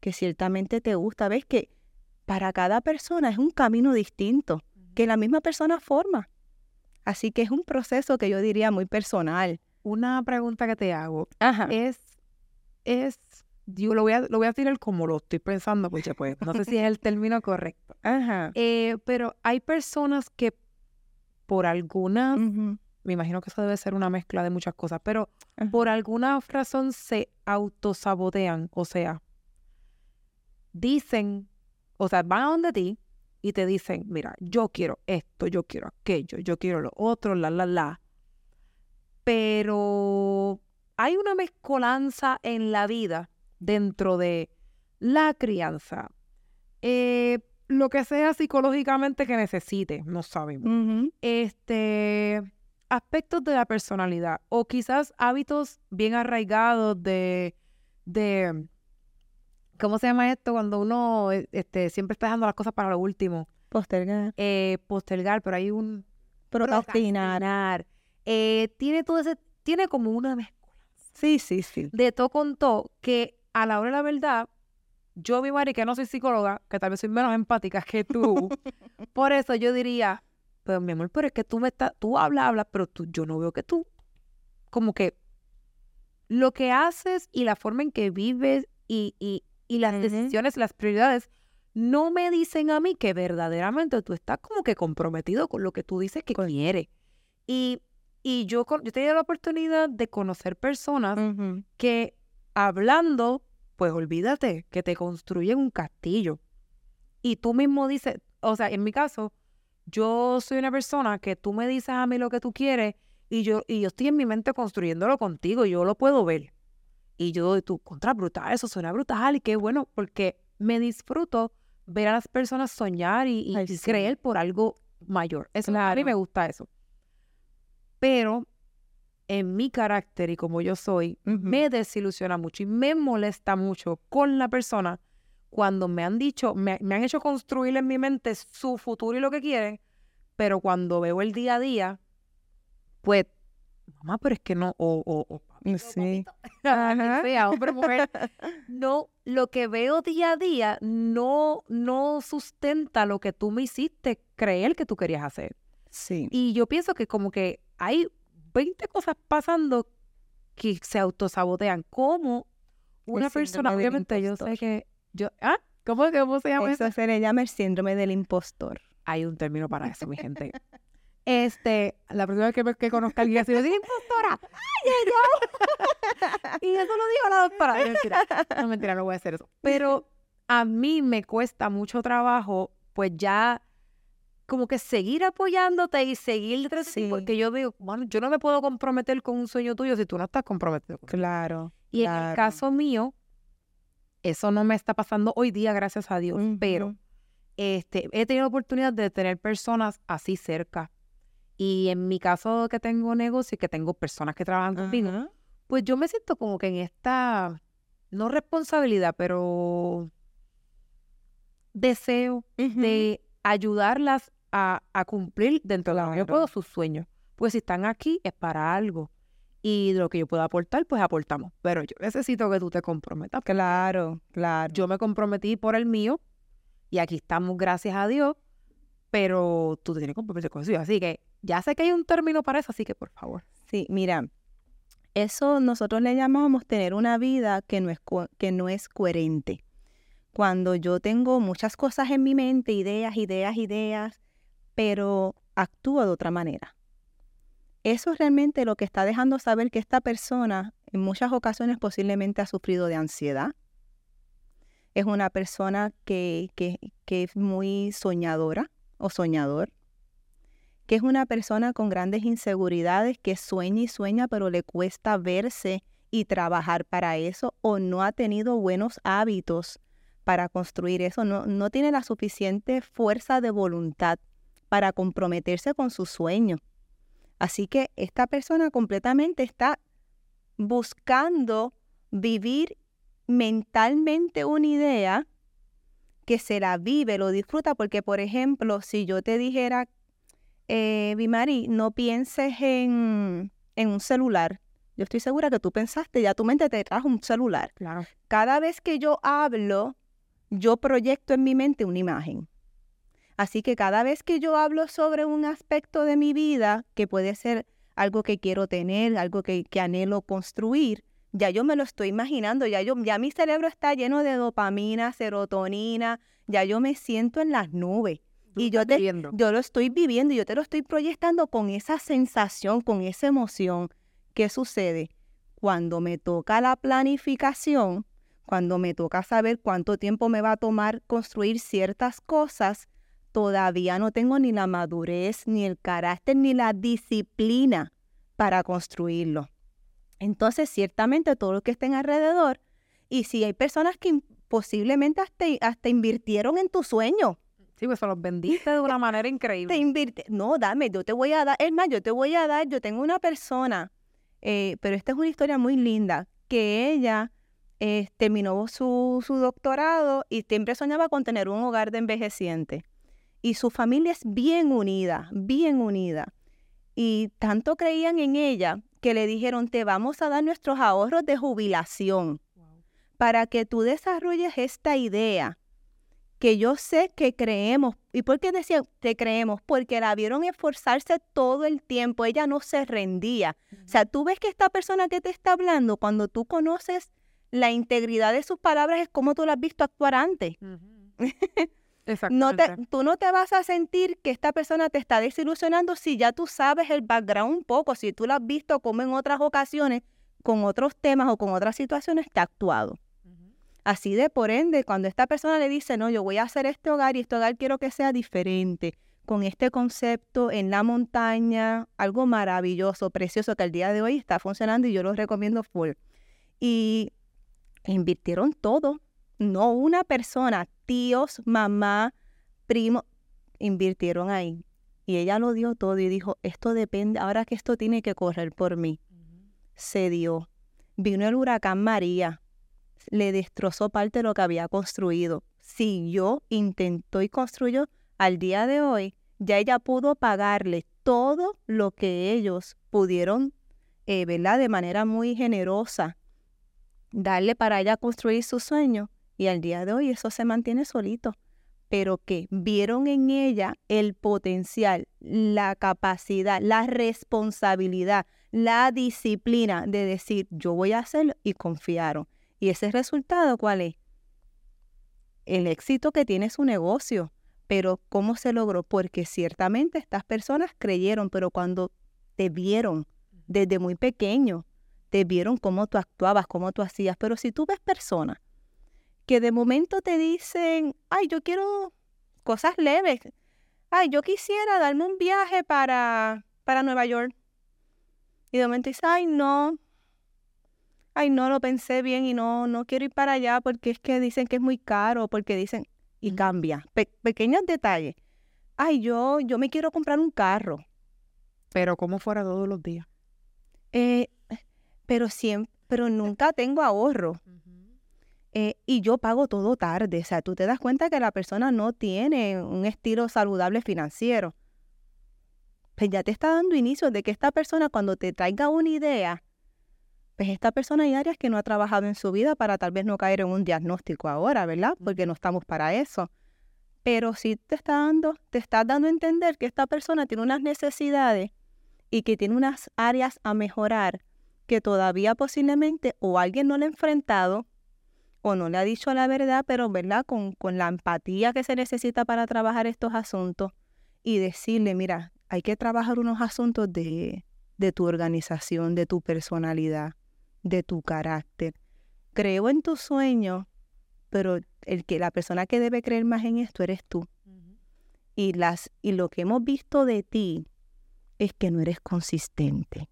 que ciertamente te gusta. Ves que para cada persona es un camino distinto que la misma persona forma. Así que es un proceso que yo diría muy personal. Una pregunta que te hago es, es, yo lo voy a, lo voy a tirar como lo estoy pensando, porque pues no sé si es el término correcto. Ajá. Eh, pero hay personas que por alguna, me imagino que eso debe ser una mezcla de muchas cosas, pero por alguna razón se autosabotean, o sea, dicen, o sea, van a donde ti y te dicen, mira, yo quiero esto, yo quiero aquello, yo quiero lo otro, la, la, la. Pero hay una mezcolanza en la vida dentro de la crianza, eh, lo que sea psicológicamente que necesite, no sabemos. Este aspectos de la personalidad o quizás hábitos bien arraigados de, de ¿cómo se llama esto? Cuando uno eh, este, siempre está dejando las cosas para lo último. Postergar. Eh, postergar, pero hay un procrastinar. Eh, tiene todo ese, tiene como una mezcla. Sí, sí, sí. De todo con todo, que a la hora de la verdad, yo, mi Mari, que no soy psicóloga, que tal vez soy menos empática que tú, por eso yo diría, pero mi amor, pero es que tú me estás, tú hablas, hablas, pero tú, yo no veo que tú, como que lo que haces y la forma en que vives y, y, y las decisiones, las prioridades, no me dicen a mí que verdaderamente tú estás como que comprometido con lo que tú dices que quieres. Y, y yo, yo he tenido la oportunidad de conocer personas que hablando, pues olvídate, que te construyen un castillo. Y tú mismo dices, o sea, en mi caso, yo soy una persona que tú me dices a mí lo que tú quieres y yo, y yo estoy en mi mente construyéndolo contigo y yo lo puedo ver. Y yo, tú, contra brutal, eso suena brutal y qué bueno, porque me disfruto ver a las personas soñar y, creer por algo mayor. Eso, A mí me gusta eso. Pero en mi carácter y como yo soy, me desilusiona mucho y me molesta mucho con la persona cuando me han dicho, me, me, han hecho construir en mi mente su futuro y lo que quieren, pero cuando veo el día a día, pues, mamá, pero es que no, o, o, Sí. hombre, mujer. No, lo que veo día a día no, no sustenta lo que tú me hiciste creer que tú querías hacer. Sí. Y yo pienso que como que hay 20 cosas pasando que se autosabotean. Como una persona, obviamente yo sé que yo, ¿ah? ¿Cómo, cómo se llama eso? Eso se le llama el síndrome del impostor. Hay un término para eso, mi gente. Este, la próxima vez que, que conozca a alguien así, decir, impostora, ¡ay, y eso lo dijo la doctora. No, mentira, no, mentira, no voy a hacer eso. Pero a mí me cuesta mucho trabajo, pues ya como que seguir apoyándote y seguir detrás sí. porque yo digo, bueno, yo no me puedo comprometer con un sueño tuyo si tú no estás comprometido. Claro. Y en el caso mío, eso no me está pasando hoy día, gracias a Dios, pero este, he tenido la oportunidad de tener personas así cerca. Y en mi caso que tengo negocio y que tengo personas que trabajan conmigo, pues yo me siento como que en esta, no responsabilidad, pero deseo de ayudarlas a, cumplir dentro de lo que yo puedo sus sueños. Pues si están aquí es para algo. Y de lo que yo pueda aportar, pues aportamos. Pero yo necesito que tú te comprometas. Claro, claro. Yo me comprometí por el mío y aquí estamos, gracias a Dios, pero tú te tienes que comprometer con eso. Así que ya sé que hay un término para eso, así que por favor. Sí, mira, eso nosotros le llamamos tener una vida que no es, que no es coherente. Cuando yo tengo muchas cosas en mi mente, ideas, ideas, ideas, pero actúo de otra manera. Eso es realmente lo que está dejando saber que esta persona en muchas ocasiones posiblemente ha sufrido de ansiedad. Es una persona que, que, es muy soñadora o soñador que es una persona con grandes inseguridades, que sueña y sueña, pero le cuesta verse y trabajar para eso, o no ha tenido buenos hábitos para construir eso, no, no tiene la suficiente fuerza de voluntad para comprometerse con su sueño. Así que esta persona completamente está buscando vivir mentalmente una idea que se la vive, lo disfruta, porque por ejemplo, si yo te dijera eh, Bimari, no pienses en, en un celular. Yo estoy segura que tú pensaste, ya tu mente te trajo un celular. Claro. Cada vez que yo hablo, yo proyecto en mi mente una imagen. Así que cada vez que yo hablo sobre un aspecto de mi vida, que puede ser algo que quiero tener, algo que, que anhelo construir, ya yo me lo estoy imaginando, ya, yo, ya mi cerebro está lleno de dopamina, serotonina, ya yo me siento en las nubes y yo, te, yo lo estoy viviendo y yo te lo estoy proyectando con esa sensación, con esa emoción. ¿Qué sucede? Cuando me toca la planificación, cuando me toca saber cuánto tiempo me va a tomar construir ciertas cosas, todavía no tengo ni la madurez, ni el carácter, ni la disciplina para construirlo. Entonces, ciertamente todo lo que estén alrededor, y si hay personas que posiblemente hasta, hasta invirtieron en tu sueño. Sí, pues se los vendiste de una manera increíble. Te invirte, no, dame, yo te voy a dar, es más, yo te voy a dar, yo tengo una persona, eh, pero esta es una historia muy linda, que ella eh, terminó su, su doctorado y siempre soñaba con tener un hogar de envejeciente. Y su familia es bien unida, bien unida. Y tanto creían en ella que le dijeron, te vamos a dar nuestros ahorros de jubilación para que tú desarrolles esta idea que yo sé que creemos. ¿Y por qué decía te creemos? Porque la vieron esforzarse todo el tiempo, ella no se rendía. O sea, tú ves que esta persona que te está hablando, cuando tú conoces la integridad de sus palabras, es como tú la has visto actuar antes. no te, tú no te vas a sentir que esta persona te está desilusionando si ya tú sabes el background un poco, si tú la has visto como en otras ocasiones, con otros temas o con otras situaciones, te ha actuado. Así de por ende, cuando esta persona le dice, no, yo voy a hacer este hogar y este hogar quiero que sea diferente, con este concepto en la montaña, algo maravilloso, precioso, que al día de hoy está funcionando y yo lo recomiendo full. Y invirtieron todo, no una persona, tíos, mamá, primo, invirtieron ahí. Y ella lo dio todo y dijo, esto depende, ahora que esto tiene que correr por mí. Se dio. Vino el huracán María, le destrozó parte de lo que había construido. Siguió, intentó y construyó. Al día de hoy, ya ella pudo pagarle todo lo que ellos pudieron, eh, ¿verdad? De manera muy generosa, darle para ella construir su sueño y al día de hoy eso se mantiene solito, pero que vieron en ella el potencial, la capacidad, la responsabilidad, la disciplina de decir yo voy a hacerlo y confiaron. ¿Y ese resultado cuál es? El éxito que tiene su negocio. Pero ¿cómo se logró? Porque ciertamente estas personas creyeron, pero cuando te vieron desde muy pequeño, te vieron cómo tú actuabas, cómo tú hacías. Pero si tú ves personas que de momento te dicen, ay, yo quiero cosas leves, ay, yo quisiera darme un viaje para, para Nueva York. Y de momento dices, ay, no, ay, no lo pensé bien y no, no quiero ir para allá porque es que dicen que es muy caro, porque dicen, y cambia. pequeños detalles. Ay, yo, yo me quiero comprar un carro. Pero como fuera todos los días. Eh, pero siempre, pero nunca tengo ahorro. Eh, y yo pago todo tarde. O sea, tú te das cuenta que la persona no tiene un estilo saludable financiero. Pues ya te está dando inicio de que esta persona cuando te traiga una idea, pues esta persona hay áreas que no ha trabajado en su vida para tal vez no caer en un diagnóstico ahora, ¿verdad? Porque no estamos para eso. Pero sí te está dando, te está dando a entender que esta persona tiene unas necesidades y que tiene unas áreas a mejorar que todavía posiblemente o alguien no le ha enfrentado o no le ha dicho la verdad, pero ¿verdad? Con, con la empatía que se necesita para trabajar estos asuntos y decirle, mira, hay que trabajar unos asuntos de, de tu organización, de tu personalidad, de tu carácter. Creo en tu sueño, pero el que la persona que debe creer más en esto eres tú. Y las y lo que hemos visto de ti es que no eres consistente.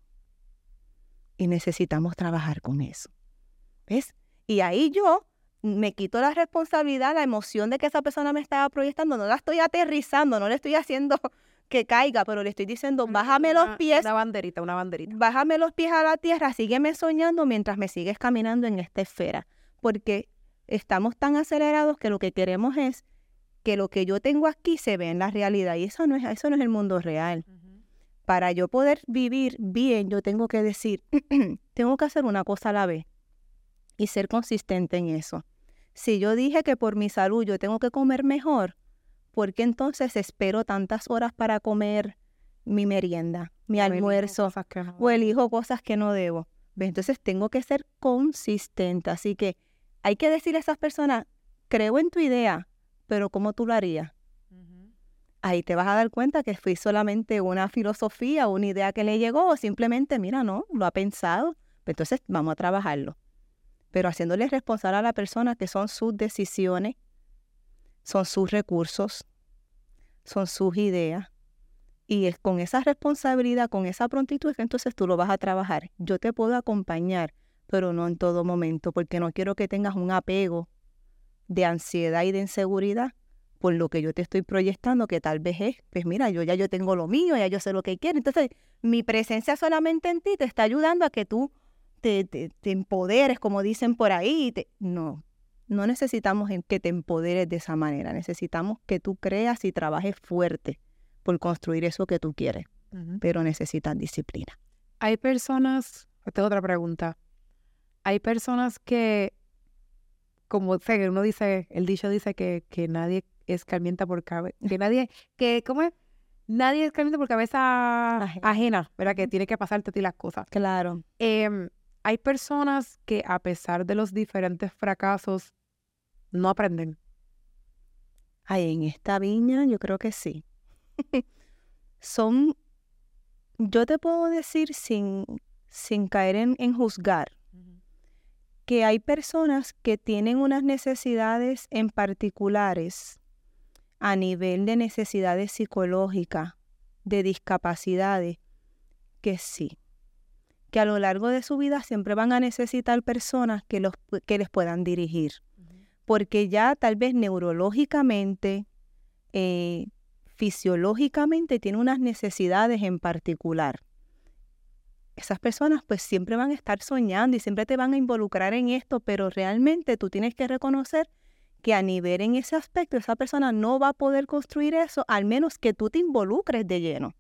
Y necesitamos trabajar con eso. ¿Ves? Y ahí yo me quito la responsabilidad, la emoción de que esa persona me estaba proyectando, no la estoy aterrizando, no le estoy haciendo que caiga, pero le estoy diciendo, bájame los pies. Una banderita, una banderita. Bájame los pies a la tierra, sígueme soñando mientras me sigues caminando en esta esfera. Porque estamos tan acelerados que lo que queremos es que lo que yo tengo aquí se vea en la realidad. Y eso no es, eso no es el mundo real. Para yo poder vivir bien, yo tengo que decir, tengo que hacer una cosa a la vez y ser consistente en eso. Si yo dije que por mi salud yo tengo que comer mejor, ¿por qué entonces espero tantas horas para comer mi merienda, mi almuerzo, o elijo cosas que no debo? Entonces tengo que ser consistente. Así que hay que decir a esas personas, creo en tu idea, pero ¿cómo tú lo harías? ahí te vas a dar cuenta que fue solamente una filosofía, una idea que le llegó, o simplemente, mira, no, lo ha pensado, pues entonces vamos a trabajarlo. Pero haciéndole responsable a la persona que son sus decisiones, son sus recursos, son sus ideas. Y es con esa responsabilidad, con esa prontitud, que entonces tú lo vas a trabajar. Yo te puedo acompañar, pero no en todo momento, porque no quiero que tengas un apego de ansiedad y de inseguridad por lo que yo te estoy proyectando, que tal vez es, pues mira, yo ya yo tengo lo mío, ya yo sé lo que quiero. Entonces, mi presencia solamente en ti te está ayudando a que tú te, te, empoderes, como dicen por ahí. no, no necesitamos que te empoderes de esa manera. Necesitamos que tú creas y trabajes fuerte por construir eso que tú quieres. Pero necesitas disciplina. Hay personas, esta es otra pregunta. Hay personas que, como uno dice, el dicho dice que, que nadie escarmienta por cabeza, que nadie, que, ¿cómo es? Nadie escarmienta por cabeza ajena, ¿verdad? Que tiene que pasarte a ti las cosas. Claro. Em, hay personas que a pesar de los diferentes fracasos, no aprenden. Ay, en esta viña yo creo que sí. Son, yo te puedo decir sin, sin caer en, en juzgar, que hay personas que tienen unas necesidades en particulares a nivel de necesidades psicológicas, de discapacidades, que sí, que a lo largo de su vida siempre van a necesitar personas que, los, que les puedan dirigir, porque ya tal vez neurológicamente, eh, fisiológicamente tiene unas necesidades en particular. Esas personas pues siempre van a estar soñando y siempre te van a involucrar en esto, pero realmente tú tienes que reconocer que a nivel en ese aspecto esa persona no va a poder construir eso, al menos que tú te involucres de lleno.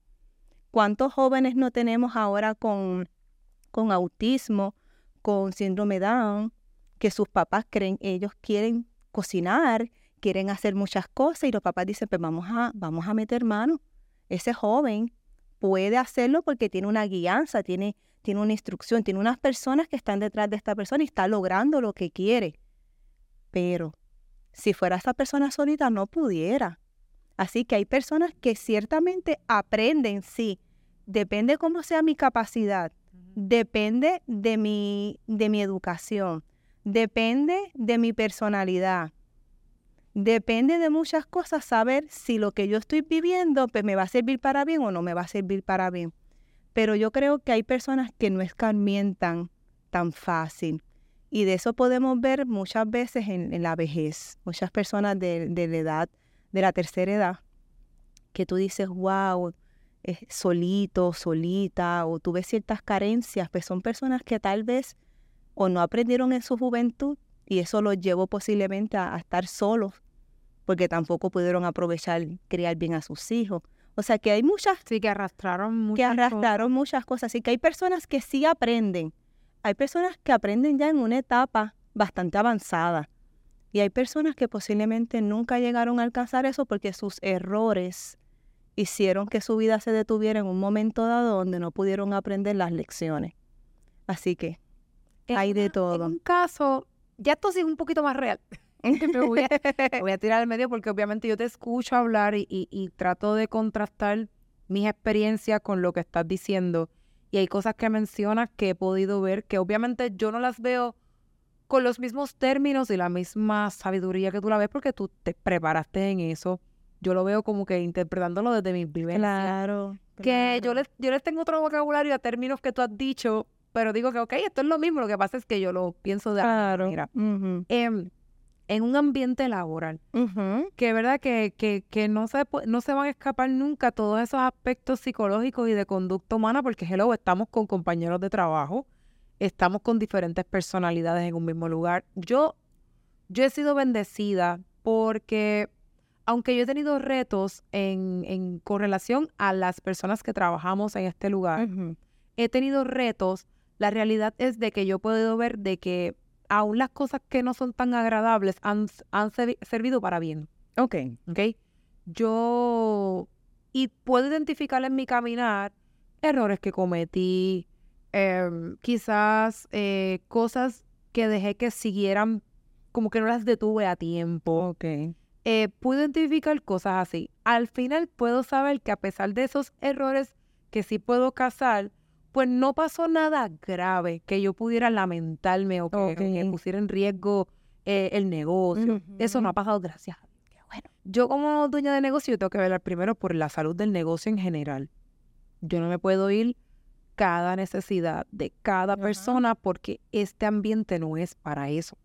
¿Cuántos jóvenes no tenemos ahora con, con autismo, con síndrome Down, que sus papás creen, ellos quieren cocinar, quieren hacer muchas cosas y los papás dicen, pues vamos a, vamos a meter mano. Ese joven puede hacerlo porque tiene una guianza, tiene, tiene una instrucción, tiene unas personas que están detrás de esta persona y está logrando lo que quiere. Pero si fuera esa persona solita, no pudiera. Así que hay personas que ciertamente aprenden, sí. Depende cómo sea mi capacidad, depende de mi, de mi educación, depende de mi personalidad, depende de muchas cosas saber si lo que yo estoy viviendo pues, me va a servir para bien o no me va a servir para bien. Pero yo creo que hay personas que no escarmientan tan fácil. Y de eso podemos ver muchas veces en, la vejez, muchas personas de, la edad, de la tercera edad, que tú dices, wow, es solito, solita, o tú ves ciertas carencias, pues son personas que tal vez o no aprendieron en su juventud y eso los llevó posiblemente a, estar solos, porque tampoco pudieron aprovechar, criar bien a sus hijos. O sea que hay muchas... Sí, que arrastraron muchas Que arrastraron muchas cosas. Así que hay personas que sí aprenden, hay personas que aprenden ya en una etapa bastante avanzada y hay personas que posiblemente nunca llegaron a alcanzar eso porque sus errores hicieron que su vida se detuviera en un momento dado donde no pudieron aprender las lecciones. Así que hay de todo. En un caso, ya esto sí es un poquito más real. me, voy a, tirar al medio porque obviamente yo te escucho hablar y, y trato de contrastar mis experiencias con lo que estás diciendo y hay cosas que mencionas que he podido ver que obviamente yo no las veo con los mismos términos y la misma sabiduría que tú la ves porque tú te preparaste en eso. Yo lo veo como que interpretándolo desde mi vivencias. Claro. Que yo les, yo les tengo otro vocabulario a términos que tú has dicho, pero digo que, ok, esto es lo mismo, lo que pasa es que yo lo pienso de claro. manera en un ambiente laboral. Que es verdad que, que, no, se, no se van a escapar nunca todos esos aspectos psicológicos y de conducta humana, porque hello, estamos con compañeros de trabajo, estamos con diferentes personalidades en un mismo lugar. Yo, yo he sido bendecida porque aunque yo he tenido retos en, en con relación a las personas que trabajamos en este lugar, he tenido retos. La realidad es de que yo he podido ver de que aún las cosas que no son tan agradables han, servido para bien. Ok. Ok. Yo, y puedo identificar en mi caminar errores que cometí, em, quizás eh, cosas que dejé que siguieran, como que no las detuve a tiempo. Ok. Eh, puedo identificar cosas así. Al final puedo saber que a pesar de esos errores que sí puedo casar, pues no pasó nada grave que yo pudiera lamentarme o que, que pusiera en riesgo eh, el negocio. Eso no ha pasado, gracias. Bueno. Yo como dueña de negocio tengo que velar primero por la salud del negocio en general. Yo no me puedo ir cada necesidad de cada persona porque este ambiente no es para eso.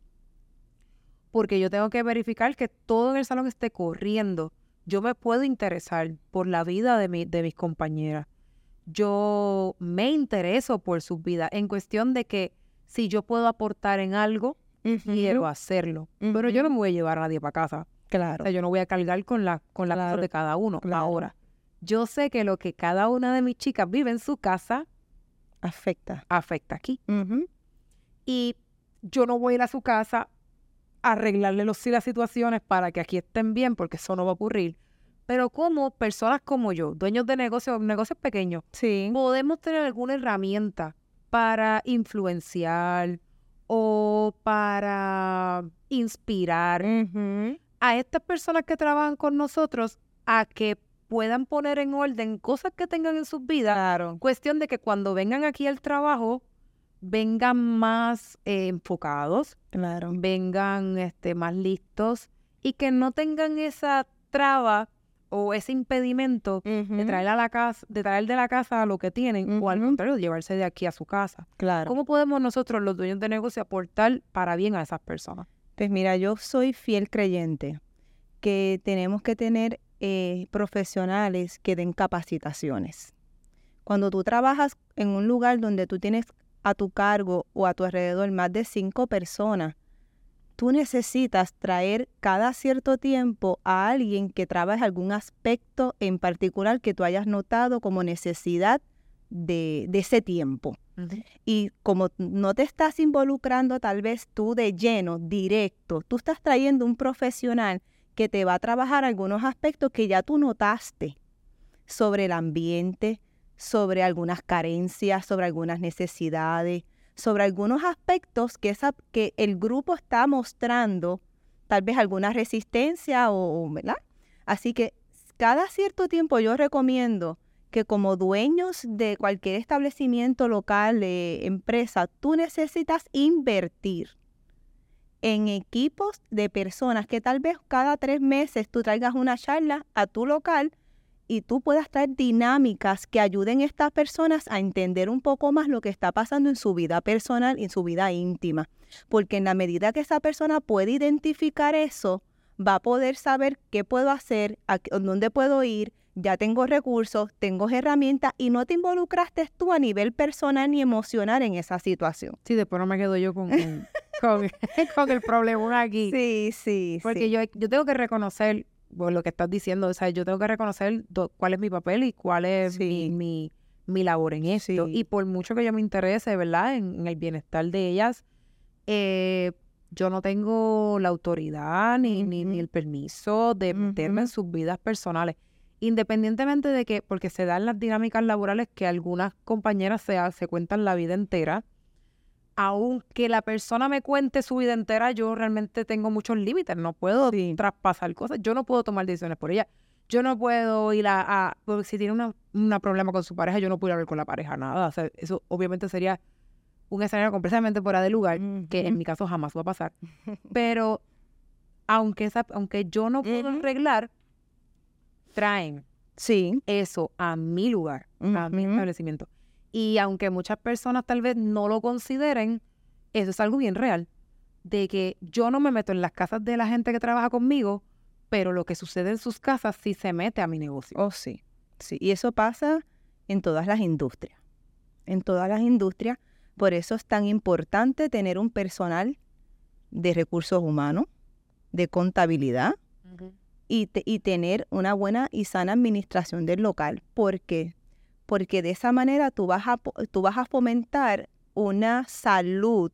Porque yo tengo que verificar que todo en el salón esté corriendo. Yo me puedo interesar por la vida de, mi, de mis compañeras. Yo me intereso por su vida en cuestión de que si yo puedo aportar en algo, quiero hacerlo. Pero yo no me voy a llevar a nadie para casa. Claro. O sea, yo no voy a cargar con la con la de cada uno. Ahora, yo sé que lo que cada una de mis chicas vive en su casa afecta. Afecta aquí. Y yo no voy a ir a su casa arreglarle los, las situaciones para que aquí estén bien, porque eso no va a ocurrir. Pero como personas como yo, dueños de negocios, negocios pequeños, sí. podemos tener alguna herramienta para influenciar o para inspirar a estas personas que trabajan con nosotros a que puedan poner en orden cosas que tengan en sus vidas. Claro. Cuestión de que cuando vengan aquí al trabajo, vengan más eh, enfocados, claro. vengan este, más listos y que no tengan esa traba o ese impedimento de traer a la casa, de traer de la casa lo que tienen, o al contrario, llevarse de aquí a su casa. Claro. ¿Cómo podemos nosotros, los dueños de negocio, aportar para bien a esas personas? Pues mira, yo soy fiel creyente que tenemos que tener eh, profesionales que den capacitaciones. Cuando tú trabajas en un lugar donde tú tienes a tu cargo o a tu alrededor más de cinco personas, tú necesitas traer cada cierto tiempo a alguien que trabaje algún aspecto en particular que tú hayas notado como necesidad de, ese tiempo. Y como no te estás involucrando tal vez tú de lleno, directo, tú estás trayendo un profesional que te va a trabajar algunos aspectos que ya tú notaste sobre el ambiente, sobre algunas carencias, sobre algunas necesidades, sobre algunos aspectos que, esa, que el grupo está mostrando, tal vez alguna resistencia o, ¿verdad? Así que cada cierto tiempo yo recomiendo que como dueños de cualquier establecimiento local, de empresa, tú necesitas invertir en equipos de personas que tal vez cada tres meses tú traigas una charla a tu local y tú puedas traer dinámicas que ayuden a estas personas a entender un poco más lo que está pasando en su vida personal y en su vida íntima. Porque en la medida que esa persona puede identificar eso, va a poder saber qué puedo hacer, a dónde puedo ir, ya tengo recursos, tengo herramientas y no te involucraste tú a nivel personal ni emocional en esa situación. Sí, después no me quedo yo con, con, el problema aquí. Sí, sí, Porque Yo, yo tengo que reconocer pues, lo que estás diciendo, o sea, yo tengo que reconocer cuál es mi papel y cuál es mi, mi, labor en esto. Y por mucho que yo me interese, ¿verdad?, en, el bienestar de ellas, eh, yo no tengo la autoridad ni, ni, el permiso de meterme en sus vidas personales. Independientemente de que, porque se dan las dinámicas laborales que algunas compañeras se, se cuentan la vida entera, aunque la persona me cuente su vida entera, yo realmente tengo muchos límites, no puedo traspasar cosas, yo no puedo tomar decisiones por ella. Yo no puedo ir a, porque si tiene un problema con su pareja, yo no puedo ir a ver con la pareja nada. O sea, eso obviamente sería un escenario completamente fuera de lugar, que en mi caso jamás va a pasar. Pero aunque, esa, aunque yo no puedo arreglar, traen sí. eso a mi lugar, a mi establecimiento. Y aunque muchas personas tal vez no lo consideren, eso es algo bien real. De que yo no me meto en las casas de la gente que trabaja conmigo, pero lo que sucede en sus casas sí se mete a mi negocio. Oh, sí. Sí. Y eso pasa en todas las industrias. En todas las industrias. Por eso es tan importante tener un personal de recursos humanos, de contabilidad, y, tener una buena y sana administración del local. ¿Por qué? Porque de esa manera tú vas a, tú vas a fomentar una salud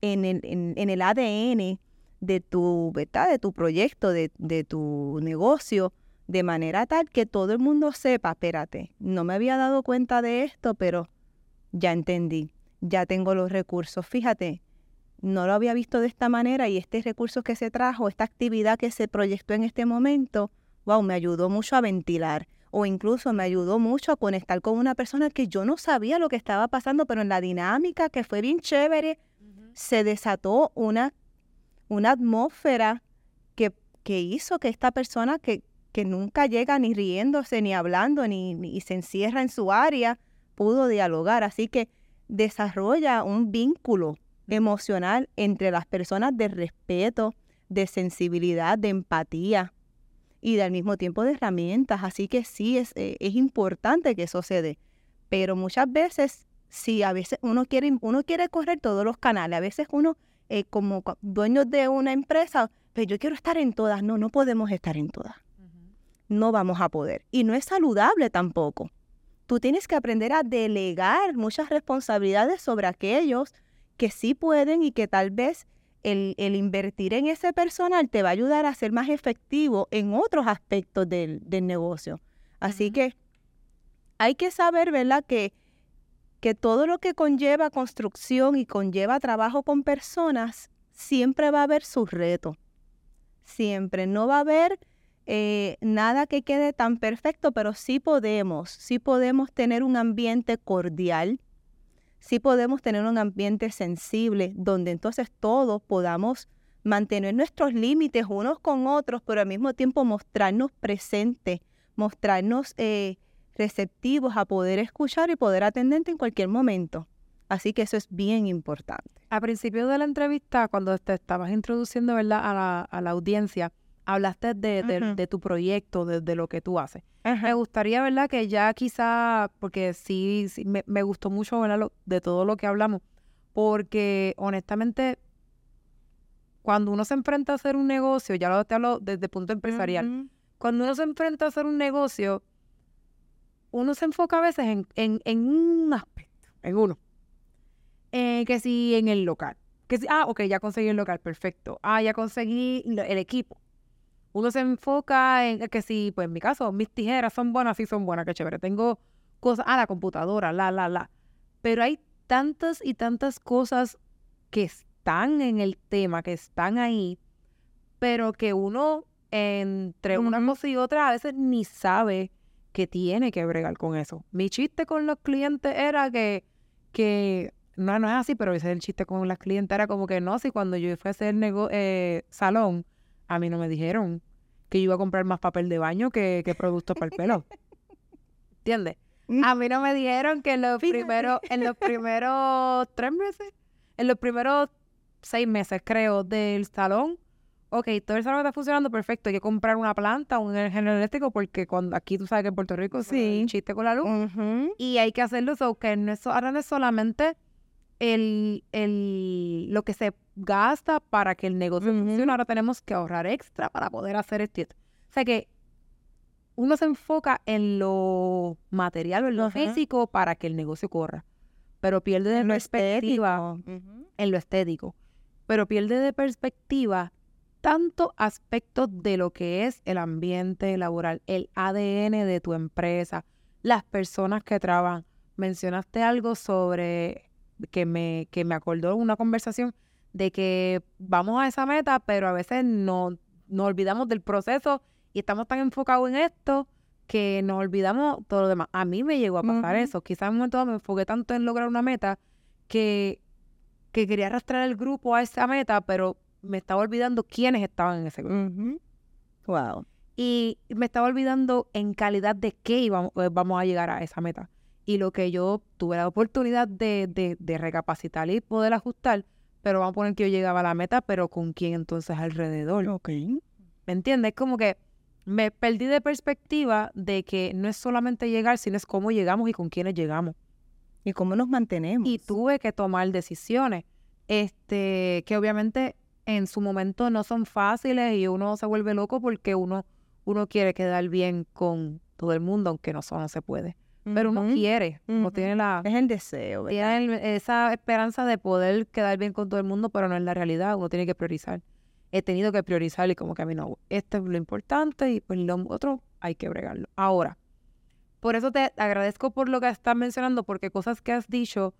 en el, en, el ADN de tu, ¿verdad? de tu proyecto, de, de, tu negocio, de manera tal que todo el mundo sepa, espérate, no me había dado cuenta de esto, pero ya entendí, ya tengo los recursos. Fíjate, no lo había visto de esta manera y este recurso que se trajo, esta actividad que se proyectó en este momento, wow, me ayudó mucho a ventilar o incluso me ayudó mucho a conectar con una persona que yo no sabía lo que estaba pasando, pero en la dinámica que fue bien chévere, se desató una, una atmósfera que, que hizo que esta persona que, que nunca llega ni riéndose, ni hablando, ni, ni se encierra en su área, pudo dialogar. Así que desarrolla un vínculo emocional entre las personas de respeto, de sensibilidad, de empatía y al mismo tiempo de herramientas. Así que sí, es, eh, es importante que eso se dé. Pero muchas veces, sí, a veces uno quiere, uno quiere correr todos los canales. A veces uno, eh, como dueño de una empresa, pues yo quiero estar en todas. No, no podemos estar en todas no vamos a poder. Y no es saludable tampoco. Tú tienes que aprender a delegar muchas responsabilidades sobre aquellos que sí pueden y que tal vez el, invertir en ese personal te va a ayudar a ser más efectivo en otros aspectos del, negocio. Así que hay que saber, ¿verdad? Que, que todo lo que conlleva construcción y conlleva trabajo con personas, siempre va a haber sus retos. Siempre. No va a haber eh, nada que quede tan perfecto, pero sí podemos, sí podemos tener un ambiente cordial, sí podemos tener un ambiente sensible, donde entonces todos podamos mantener nuestros límites unos con otros, pero al mismo tiempo mostrarnos presentes, mostrarnos eh, receptivos a poder escuchar y poder atenderte en cualquier momento. Así que eso es bien importante. A principio de la entrevista, cuando te estabas introduciendo ¿verdad? a la audiencia, hablaste de, tu proyecto, de, lo que tú haces. Me gustaría, ¿verdad? Que ya quizá, porque sí, me, gustó mucho, ¿verdad? de todo lo que hablamos, porque honestamente, cuando uno se enfrenta a hacer un negocio, ya lo te hablo desde el punto empresarial, cuando uno se enfrenta a hacer un negocio, uno se enfoca a veces en, en, un aspecto, en uno. Eh, que si en el local. Que si, ah, ok, ya conseguí el local, perfecto. Ah, ya conseguí el equipo uno se enfoca en que si, pues en mi caso, mis tijeras son buenas, sí son buenas, qué chévere. Tengo cosas, ah, la computadora, la, la, la. Pero hay tantas y tantas cosas que están en el tema, que están ahí, pero que uno entre una cosa y otra a veces ni sabe que tiene que bregar con eso. Mi chiste con los clientes era que, que no, no es así, pero ese es el chiste con las clientes, era como que no, si cuando yo fui a hacer eh, salón, a mí no me dijeron que yo iba a comprar más papel de baño que, que productos para el pelo. ¿Entiendes? A mí no me dijeron que en los primeros, en los primeros tres meses, en los primeros seis meses, creo, del salón, ok, todo el salón está funcionando perfecto, hay que comprar una planta, un generador eléctrico, porque cuando aquí tú sabes que en Puerto Rico sí. un chiste con la luz, y hay que hacerlo eso, que no es, ahora no es solamente el, el, lo que se gasta para que el negocio funcione. Ahora tenemos que ahorrar extra para poder hacer esto. O sea que uno se enfoca en lo material o en lo físico para que el negocio corra, pero pierde de perspectiva en lo estético, pero pierde de perspectiva tanto aspectos de lo que es el ambiente laboral, el ADN de tu empresa, las personas que trabajan. Mencionaste algo sobre que me, que me acordó una conversación de que vamos a esa meta, pero a veces no, nos olvidamos del proceso y estamos tan enfocados en esto que nos olvidamos todo lo demás. A mí me llegó a pasar eso. Quizás en un momento me enfoqué tanto en lograr una meta que, que quería arrastrar el grupo a esa meta, pero me estaba olvidando quiénes estaban en ese grupo. Wow. Y me estaba olvidando en calidad de qué íbamos, eh, vamos a llegar a esa meta. Y lo que yo tuve la oportunidad de, de, de recapacitar y poder ajustar pero vamos a poner que yo llegaba a la meta, pero ¿con quién entonces alrededor? Ok. ¿Me entiendes? Es como que me perdí de perspectiva de que no es solamente llegar, sino es cómo llegamos y con quiénes llegamos. Y cómo nos mantenemos. Y tuve que tomar decisiones, este, que obviamente en su momento no son fáciles y uno se vuelve loco porque uno, uno quiere quedar bien con todo el mundo, aunque no, no se puede pero uno quiere, no tiene la... Es el deseo, ¿verdad? Tiene esa esperanza de poder quedar bien con todo el mundo, pero no es la realidad, uno tiene que priorizar. He tenido que priorizar y como que a mí no, esto es lo importante y pues lo otro hay que bregarlo. Ahora, por eso te agradezco por lo que estás mencionando, porque cosas que has dicho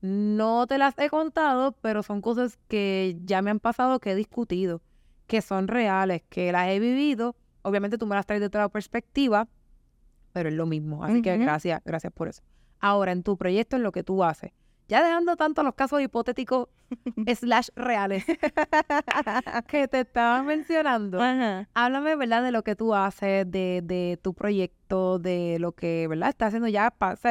no te las he contado, pero son cosas que ya me han pasado, que he discutido, que son reales, que las he vivido. Obviamente tú me las traes de otra perspectiva, pero es lo mismo. Así que gracias, gracias por eso. Ahora, en tu proyecto, en lo que tú haces, ya dejando tanto los casos hipotéticos slash reales que te estaba mencionando, háblame, ¿verdad? De lo que tú haces, de, de, tu proyecto, de lo que, ¿verdad? Estás haciendo ya, pasa,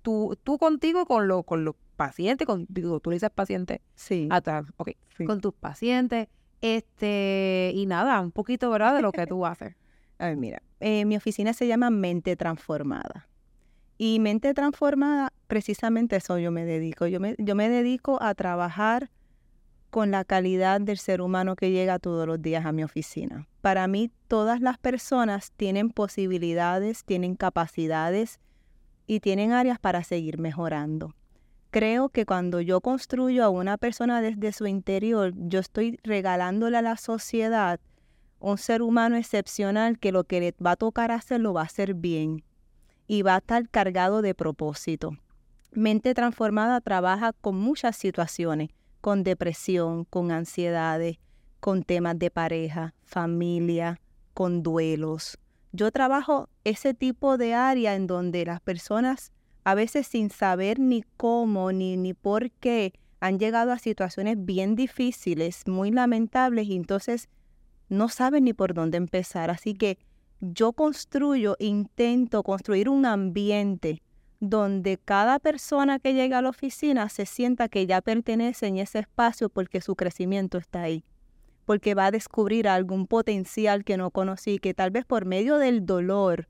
tú, tú contigo con, lo, con los pacientes, con, digo, tú le dices paciente. Sí. Atrás, ok. Con tus pacientes, este, y nada, un poquito, ¿verdad? De lo que tú haces. A ver, mira, eh, mi oficina se llama Mente Transformada. Y mente transformada, precisamente eso yo me dedico. Yo me, yo me dedico a trabajar con la calidad del ser humano que llega todos los días a mi oficina. Para mí, todas las personas tienen posibilidades, tienen capacidades y tienen áreas para seguir mejorando. Creo que cuando yo construyo a una persona desde su interior, yo estoy regalándole a la sociedad un ser humano excepcional que lo que le va a tocar hacer lo va a hacer bien y va a estar cargado de propósito. Mente Transformada trabaja con muchas situaciones, con depresión, con ansiedades, con temas de pareja, familia, con duelos. Yo trabajo ese tipo de área en donde las personas, a veces sin saber ni cómo ni, ni por qué, han llegado a situaciones bien difíciles, muy lamentables, y entonces no saben ni por dónde empezar. Así que yo construyo, intento construir un ambiente donde cada persona que llega a la oficina se sienta que ya pertenece en ese espacio porque su crecimiento está ahí, porque va a descubrir algún potencial que no conocí, que tal vez por medio del dolor,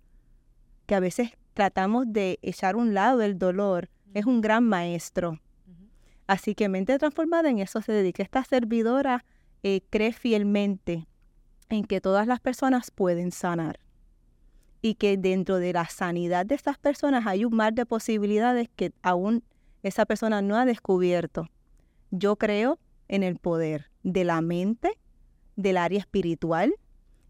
que a veces tratamos de echar un lado el dolor, es un gran maestro. Así que Mente Transformada en eso se dedica. Esta servidora eh, cree fielmente en que todas las personas pueden sanar y que dentro de la sanidad de estas personas hay un mar de posibilidades que aún esa persona no ha descubierto. Yo creo en el poder de la mente, del área espiritual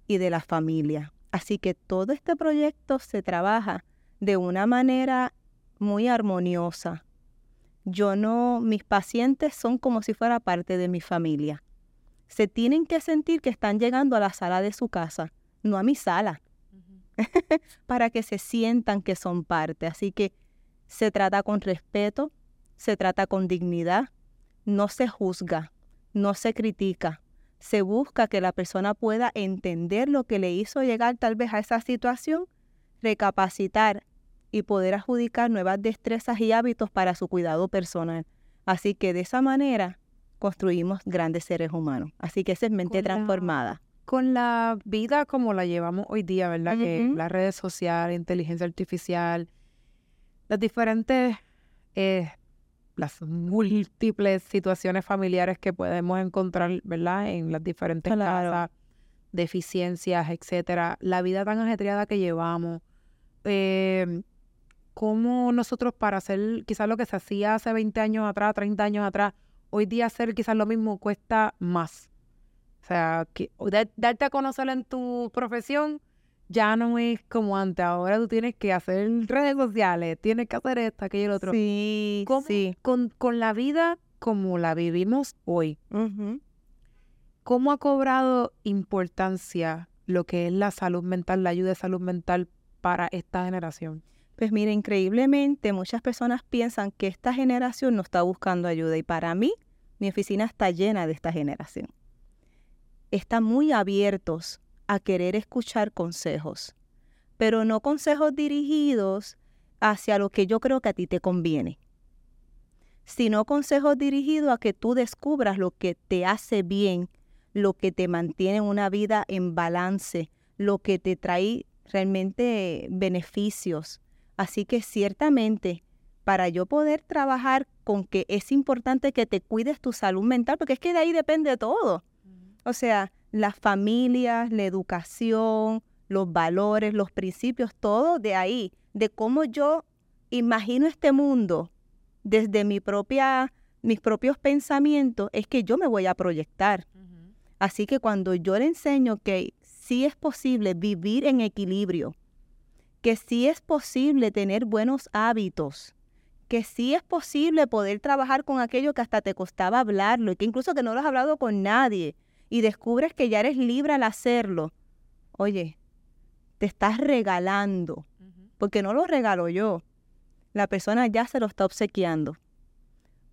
y de la familia. Así que todo este proyecto se trabaja de una manera muy armoniosa. Yo no, mis pacientes son como si fuera parte de mi familia se tienen que sentir que están llegando a la sala de su casa, no a mi sala, para que se sientan que son parte. Así que se trata con respeto, se trata con dignidad, no se juzga, no se critica, se busca que la persona pueda entender lo que le hizo llegar tal vez a esa situación, recapacitar y poder adjudicar nuevas destrezas y hábitos para su cuidado personal. Así que de esa manera construimos grandes seres humanos. Así que esa es mente transformada. con la vida como la llevamos hoy día, ¿verdad? Que las redes sociales, inteligencia artificial, las diferentes, eh, las múltiples situaciones familiares que podemos encontrar, ¿verdad? En las diferentes casas, deficiencias, etcétera. La vida tan ajetreada que llevamos. Eh, ¿Cómo nosotros para hacer quizás lo que se hacía hace 20 años atrás, 30 años atrás, hoy día hacer quizás lo mismo cuesta más. O sea, que, darte a conocer en tu profesión ya no es como antes. Ahora tú tienes que hacer redes sociales, tienes que hacer esto, aquello y lo otro. Sí, sí. Con, con, la vida como la vivimos hoy, ¿cómo ha cobrado importancia lo que es la salud mental, la ayuda de salud mental para esta generación? Pues mire, increíblemente muchas personas piensan que esta generación no está buscando ayuda y para mí mi oficina está llena de esta generación. Están muy abiertos a querer escuchar consejos, pero no consejos dirigidos hacia lo que yo creo que a ti te conviene, sino consejos dirigidos a que tú descubras lo que te hace bien, lo que te mantiene una vida en balance, lo que te trae realmente beneficios, Así que ciertamente, para yo poder trabajar con que es importante que te cuides tu salud mental, porque es que de ahí depende todo. O sea, las familias, la educación, los valores, los principios, todo de ahí, de cómo yo imagino este mundo desde mi propia, mis propios pensamientos, es que yo me voy a proyectar. Así que cuando yo le enseño que sí es posible vivir en equilibrio, que sí es posible tener buenos hábitos, que sí es posible poder trabajar con aquello que hasta te costaba hablarlo y que incluso que no lo has hablado con nadie y descubres que ya eres libre al hacerlo. Oye, te estás regalando, porque no lo regalo yo. La persona ya se lo está obsequiando.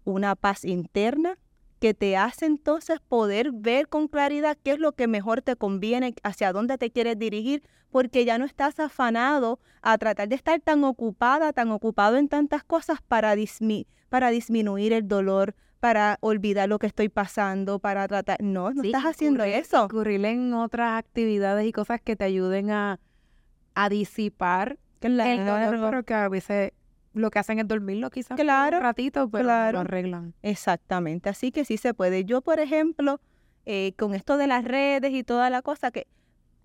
Una paz interna que te hace entonces poder ver con claridad qué es lo que mejor te conviene, hacia dónde te quieres dirigir, porque ya no estás afanado a tratar de estar tan ocupada, tan ocupado en tantas cosas para, para disminuir el dolor, para olvidar lo que estoy pasando, para tratar... No, no estás haciendo eso. Ocurrir en otras actividades y cosas que te ayuden a, a disipar el dolor, que a veces lo que hacen es dormirlo quizás claro, un ratito, pero lo arreglan. Exactamente, así que sí se puede. Yo, por ejemplo, eh, con esto de las redes y toda la cosa, que,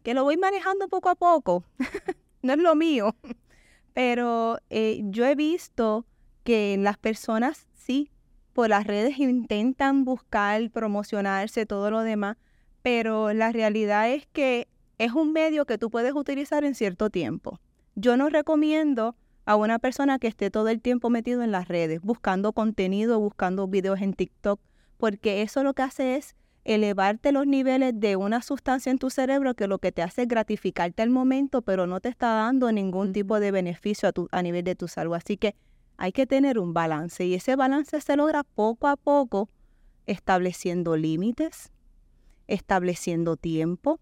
que lo voy manejando poco a poco, no es lo mío, pero eh, yo he visto que las personas sí, por las redes intentan buscar, promocionarse, todo lo demás, pero la realidad es que es un medio que tú puedes utilizar en cierto tiempo. Yo no recomiendo a una persona que esté todo el tiempo metido en las redes, buscando contenido, buscando videos en TikTok, porque eso lo que hace es elevarte los niveles de una sustancia en tu cerebro que lo que te hace es gratificarte al momento, pero no te está dando ningún tipo de beneficio a, tu, a nivel de tu salud. Así que hay que tener un balance y ese balance se logra poco a poco estableciendo límites, estableciendo tiempo,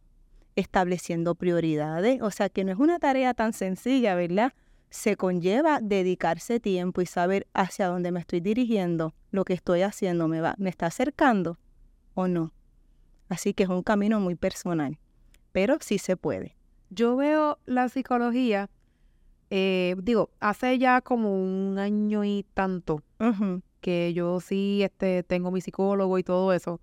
estableciendo prioridades. O sea que no es una tarea tan sencilla, ¿verdad? Se conlleva dedicarse tiempo y saber hacia dónde me estoy dirigiendo, lo que estoy haciendo me va, me está acercando o no. Así que es un camino muy personal, pero sí se puede. Yo veo la psicología, eh, digo, hace ya como un año y tanto que yo sí este, tengo mi psicólogo y todo eso.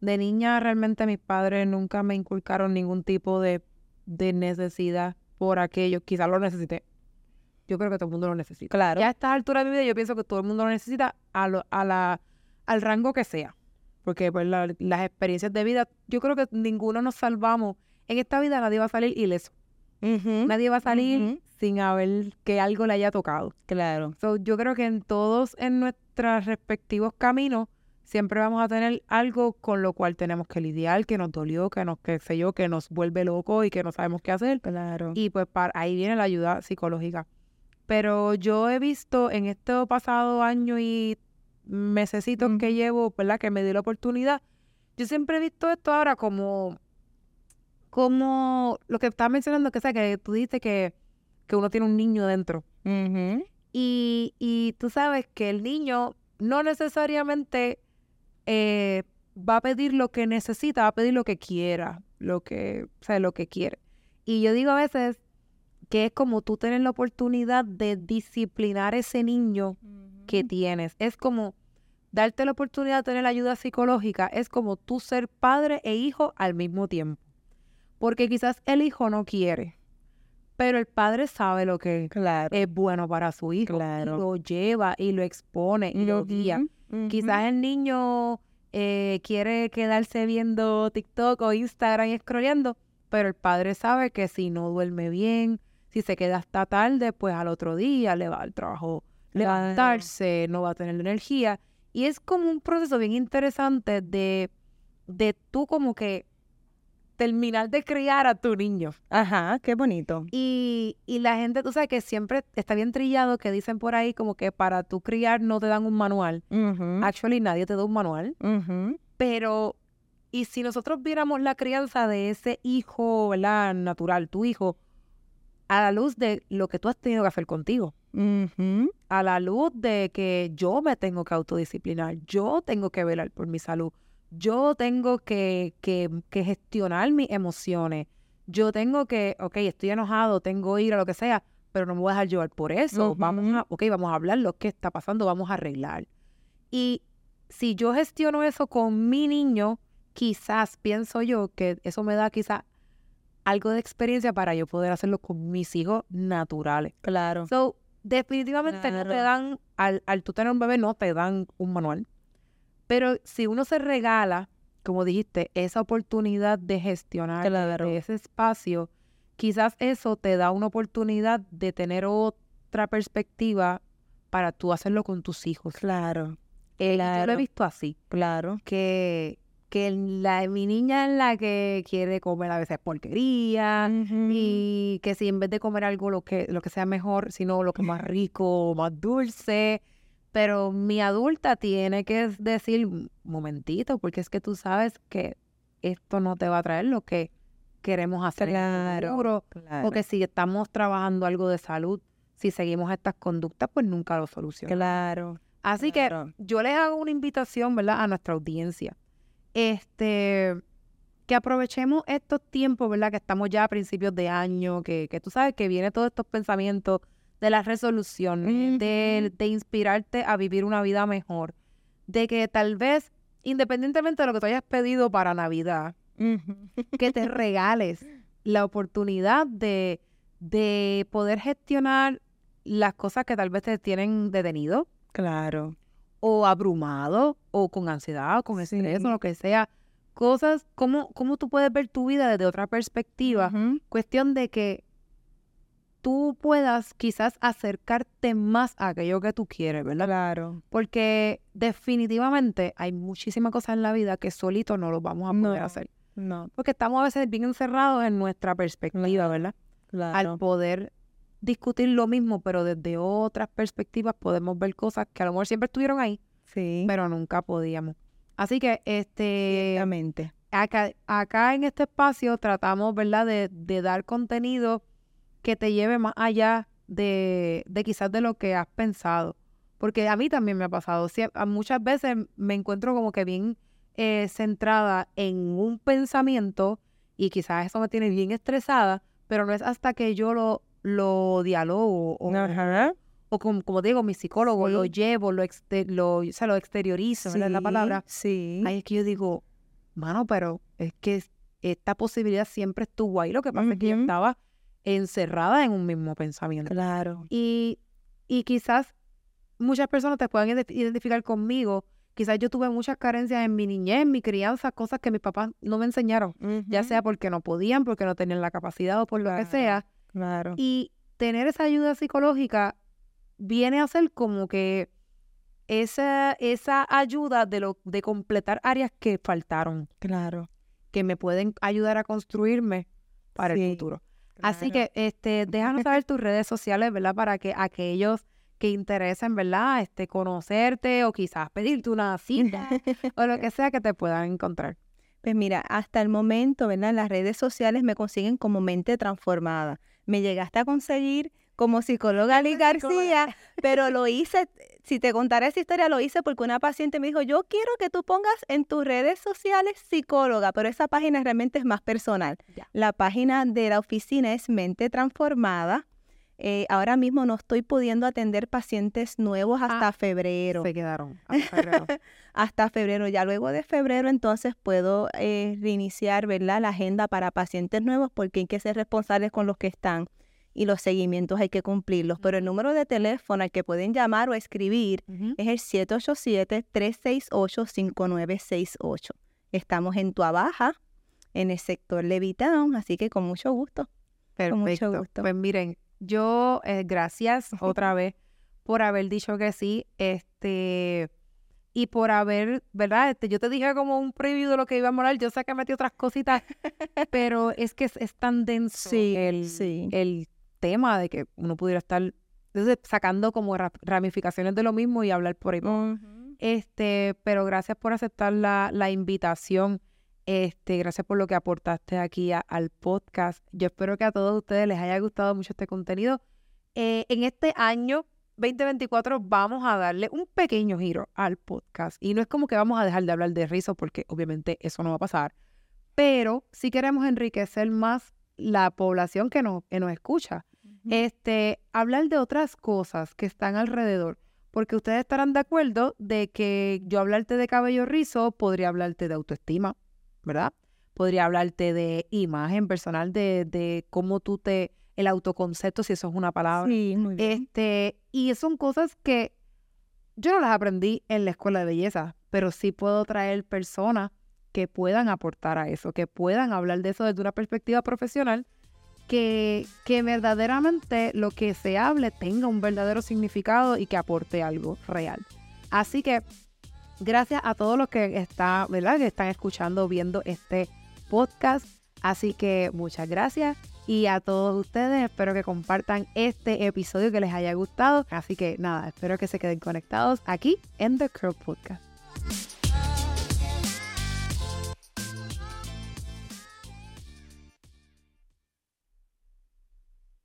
De niña realmente mis padres nunca me inculcaron ningún tipo de, de necesidad por aquello. Quizás lo necesité, yo creo que todo el mundo lo necesita. Claro. Ya a esta altura de mi vida yo pienso que todo el mundo lo necesita a, a la, al rango que sea. Porque pues las experiencias de vida, yo creo que ninguno nos salvamos. En esta vida nadie va a salir ileso. Nadie va a salir sin haber que algo le haya tocado. Claro. yo creo que en todos, en nuestros respectivos caminos, siempre vamos a tener algo con lo cual tenemos que lidiar, que nos dolió, que nos, qué sé yo, que nos vuelve loco y que no sabemos qué hacer. Claro. Y pues para, ahí viene la ayuda psicológica. Pero yo he visto en este pasado año y mesecitos que llevo, ¿verdad? Que me dio la oportunidad. Yo siempre he visto esto ahora como, como lo que estaba mencionando, que, sea, que tú dices que, que uno tiene un niño dentro. y, y tú sabes que el niño no necesariamente eh, va a pedir lo que necesita, va a pedir lo que quiera, lo que, o sea, lo que quiere. Y yo digo a veces, que es como tú tener la oportunidad de disciplinar ese niño que tienes. Es como darte la oportunidad de tener ayuda psicológica, es como tú ser padre e hijo al mismo tiempo. Porque quizás el hijo no quiere, pero el padre sabe lo que es bueno para su hijo. Claro. lo lleva y lo expone y lo guía. Quizás el niño eh, quiere quedarse viendo TikTok o Instagram y scrolleando, pero el padre sabe que si no duerme bien, si se queda hasta tarde, pues al otro día le va al trabajo levantarse, no va a tener energía. Y es como un proceso bien interesante de, de tú como que terminar de criar a tu niño. Ajá, qué bonito. Y, y la gente, tú sabes que siempre está bien trillado que dicen por ahí como que para tú criar no te dan un manual. Actually, nadie te da un manual. Pero, y si nosotros viéramos la crianza de ese hijo, ¿verdad? Natural, tu hijo, a la luz de lo que tú has tenido que hacer contigo. A la luz de que yo me tengo que autodisciplinar, yo tengo que velar por mi salud, yo tengo que, que, gestionar mis emociones, yo tengo que, ok, estoy enojado, tengo ira, lo que sea, pero no me voy a dejar llevar por eso. Vamos a, ok, vamos a hablar lo que está pasando, vamos a arreglar. Y si yo gestiono eso con mi niño, quizás pienso yo que eso me da quizás algo de experiencia para yo poder hacerlo con mis hijos naturales. Claro. So, definitivamente no te dan, al, al tú tener un bebé, no te dan un manual. Pero si uno se regala, como dijiste, esa oportunidad de gestionar ese espacio, quizás eso te da una oportunidad de tener otra perspectiva para tú hacerlo con tus hijos. Claro, Eh, y Yo lo Claro. he visto así, claro. que, que la, mi niña es la que quiere comer a veces porquería y que si en vez de comer algo lo que, lo que sea mejor, sino lo que más rico, más dulce. Pero mi adulta tiene que decir, "Un momentito, porque es que tú sabes que esto no te va a traer lo que queremos hacer en el Claro. Porque si estamos trabajando algo de salud, si seguimos estas conductas, pues nunca lo solucionamos. Claro. Así claro. que yo les hago una invitación, ¿verdad? A nuestra audiencia. Este, que aprovechemos estos tiempos, ¿verdad? Que estamos ya a principios de año, que, que tú sabes que vienen todos estos pensamientos de las resoluciones, de, de inspirarte a vivir una vida mejor, de que tal vez, independientemente de lo que tú hayas pedido para Navidad, que te regales la oportunidad de, de poder gestionar las cosas que tal vez te tienen detenido Claro. O abrumado o con ansiedad o con estrés Sí. o lo que sea. Cosas, ¿cómo, cómo tú puedes ver tu vida desde otra perspectiva? Cuestión de que tú puedas quizás acercarte más a aquello que tú quieres, ¿verdad? Claro. Porque definitivamente hay muchísimas cosas en la vida que solito no los vamos a poder No. hacer. No, Porque estamos a veces bien encerrados en nuestra perspectiva, ¿verdad? claro. Al poder discutir lo mismo, pero desde otras perspectivas podemos ver cosas que a lo mejor siempre estuvieron ahí, sí. pero nunca podíamos. Así que este acá, acá en este espacio tratamos, ¿verdad?, de, de dar contenido que te lleve más allá de, de quizás de lo que has pensado. Porque a mí también me ha pasado. Sie- muchas veces me encuentro como que bien eh, centrada en un pensamiento y quizás eso me tiene bien estresada, pero no es hasta que yo lo, lo dialogo o, Ajá. o como, como digo, mi psicólogo lo Sí. llevo, lo, exte- lo, o sea, lo exteriorizo, ¿verdad? es la Sí, palabra. Sí. Ahí es que yo digo, mano, pero es que es- esta posibilidad siempre estuvo ahí. Lo que pasa es que yo estaba encerrada en un mismo pensamiento. Claro. Y, y quizás muchas personas te puedan ident- identificar conmigo. Quizás yo tuve muchas carencias en mi niñez, en mi crianza, cosas que mis papás no me enseñaron. Ya sea porque no podían, porque no tenían la capacidad o por lo que sea. Claro. Y tener esa ayuda psicológica viene a ser como que esa, esa ayuda de, lo, de completar áreas que faltaron, Claro. que me pueden ayudar a construirme para el futuro. Así que este, déjanos saber tus redes sociales, ¿verdad? Para que aquellos que interesen, ¿verdad? Este, conocerte o quizás pedirte una cita o lo que sea que te puedan encontrar. Pues mira, hasta el momento, ¿verdad? Las redes sociales me consiguen como mente transformada. Me llegaste a conseguir como psicóloga Liz García, pero lo hice, si te contara esa historia, lo hice porque una paciente me dijo, yo quiero que tú pongas en tus redes sociales psicóloga, pero esa página realmente es más personal. Ya. La página de la oficina es Mente Transformada. Eh, ahora mismo no estoy pudiendo atender pacientes nuevos hasta febrero Se quedaron. hasta febrero. hasta febrero. Ya luego de febrero entonces puedo eh, reiniciar, ¿verdad? La agenda para pacientes nuevos porque hay que ser responsables con los que están y los seguimientos hay que cumplirlos. Pero el número de teléfono al que pueden llamar o escribir Ujú. es el 787-368-5968. Estamos en Tua Baja, en el sector Levitown, así que con mucho gusto. Con mucho gusto. Pues miren, yo eh, gracias otra vez por haber dicho que sí, este, y por haber, ¿verdad? Este, yo te dije como un preview de lo que iba a morar, yo sé que metí otras cositas, pero es que es, es tan denso Sí, el, sí. el tema de que uno pudiera estar entonces, sacando como ra- ramificaciones de lo mismo y hablar por ahí. por ahí. Este, pero gracias por aceptar la, la invitación. Este, gracias por lo que aportaste aquí a- al podcast. Yo espero que a todos ustedes les haya gustado mucho este contenido. Eh, en este año 2024 vamos a darle un pequeño giro al podcast. Y no es como que vamos a dejar de hablar de rizos, porque obviamente eso no va a pasar. Pero sí queremos enriquecer más la población que nos, que nos escucha este, hablar de otras cosas que están alrededor, porque ustedes estarán de acuerdo de que yo hablarte de cabello rizo podría hablarte de autoestima, ¿verdad? Podría hablarte de imagen personal, de, de cómo tú te, el autoconcepto, si eso es una palabra. Sí, muy bien. Este, y son cosas que yo no las aprendí en la escuela de belleza, pero sí puedo traer personas que puedan aportar a eso, que puedan hablar de eso desde una perspectiva profesional que, que verdaderamente lo que se hable tenga un verdadero significado y que aporte algo real. Así que gracias a todos los que, está, ¿verdad? que están escuchando, viendo este podcast. Así que muchas gracias y a todos ustedes espero que compartan este episodio que les haya gustado. Así que nada, espero que se queden conectados aquí en The Curl Podcast.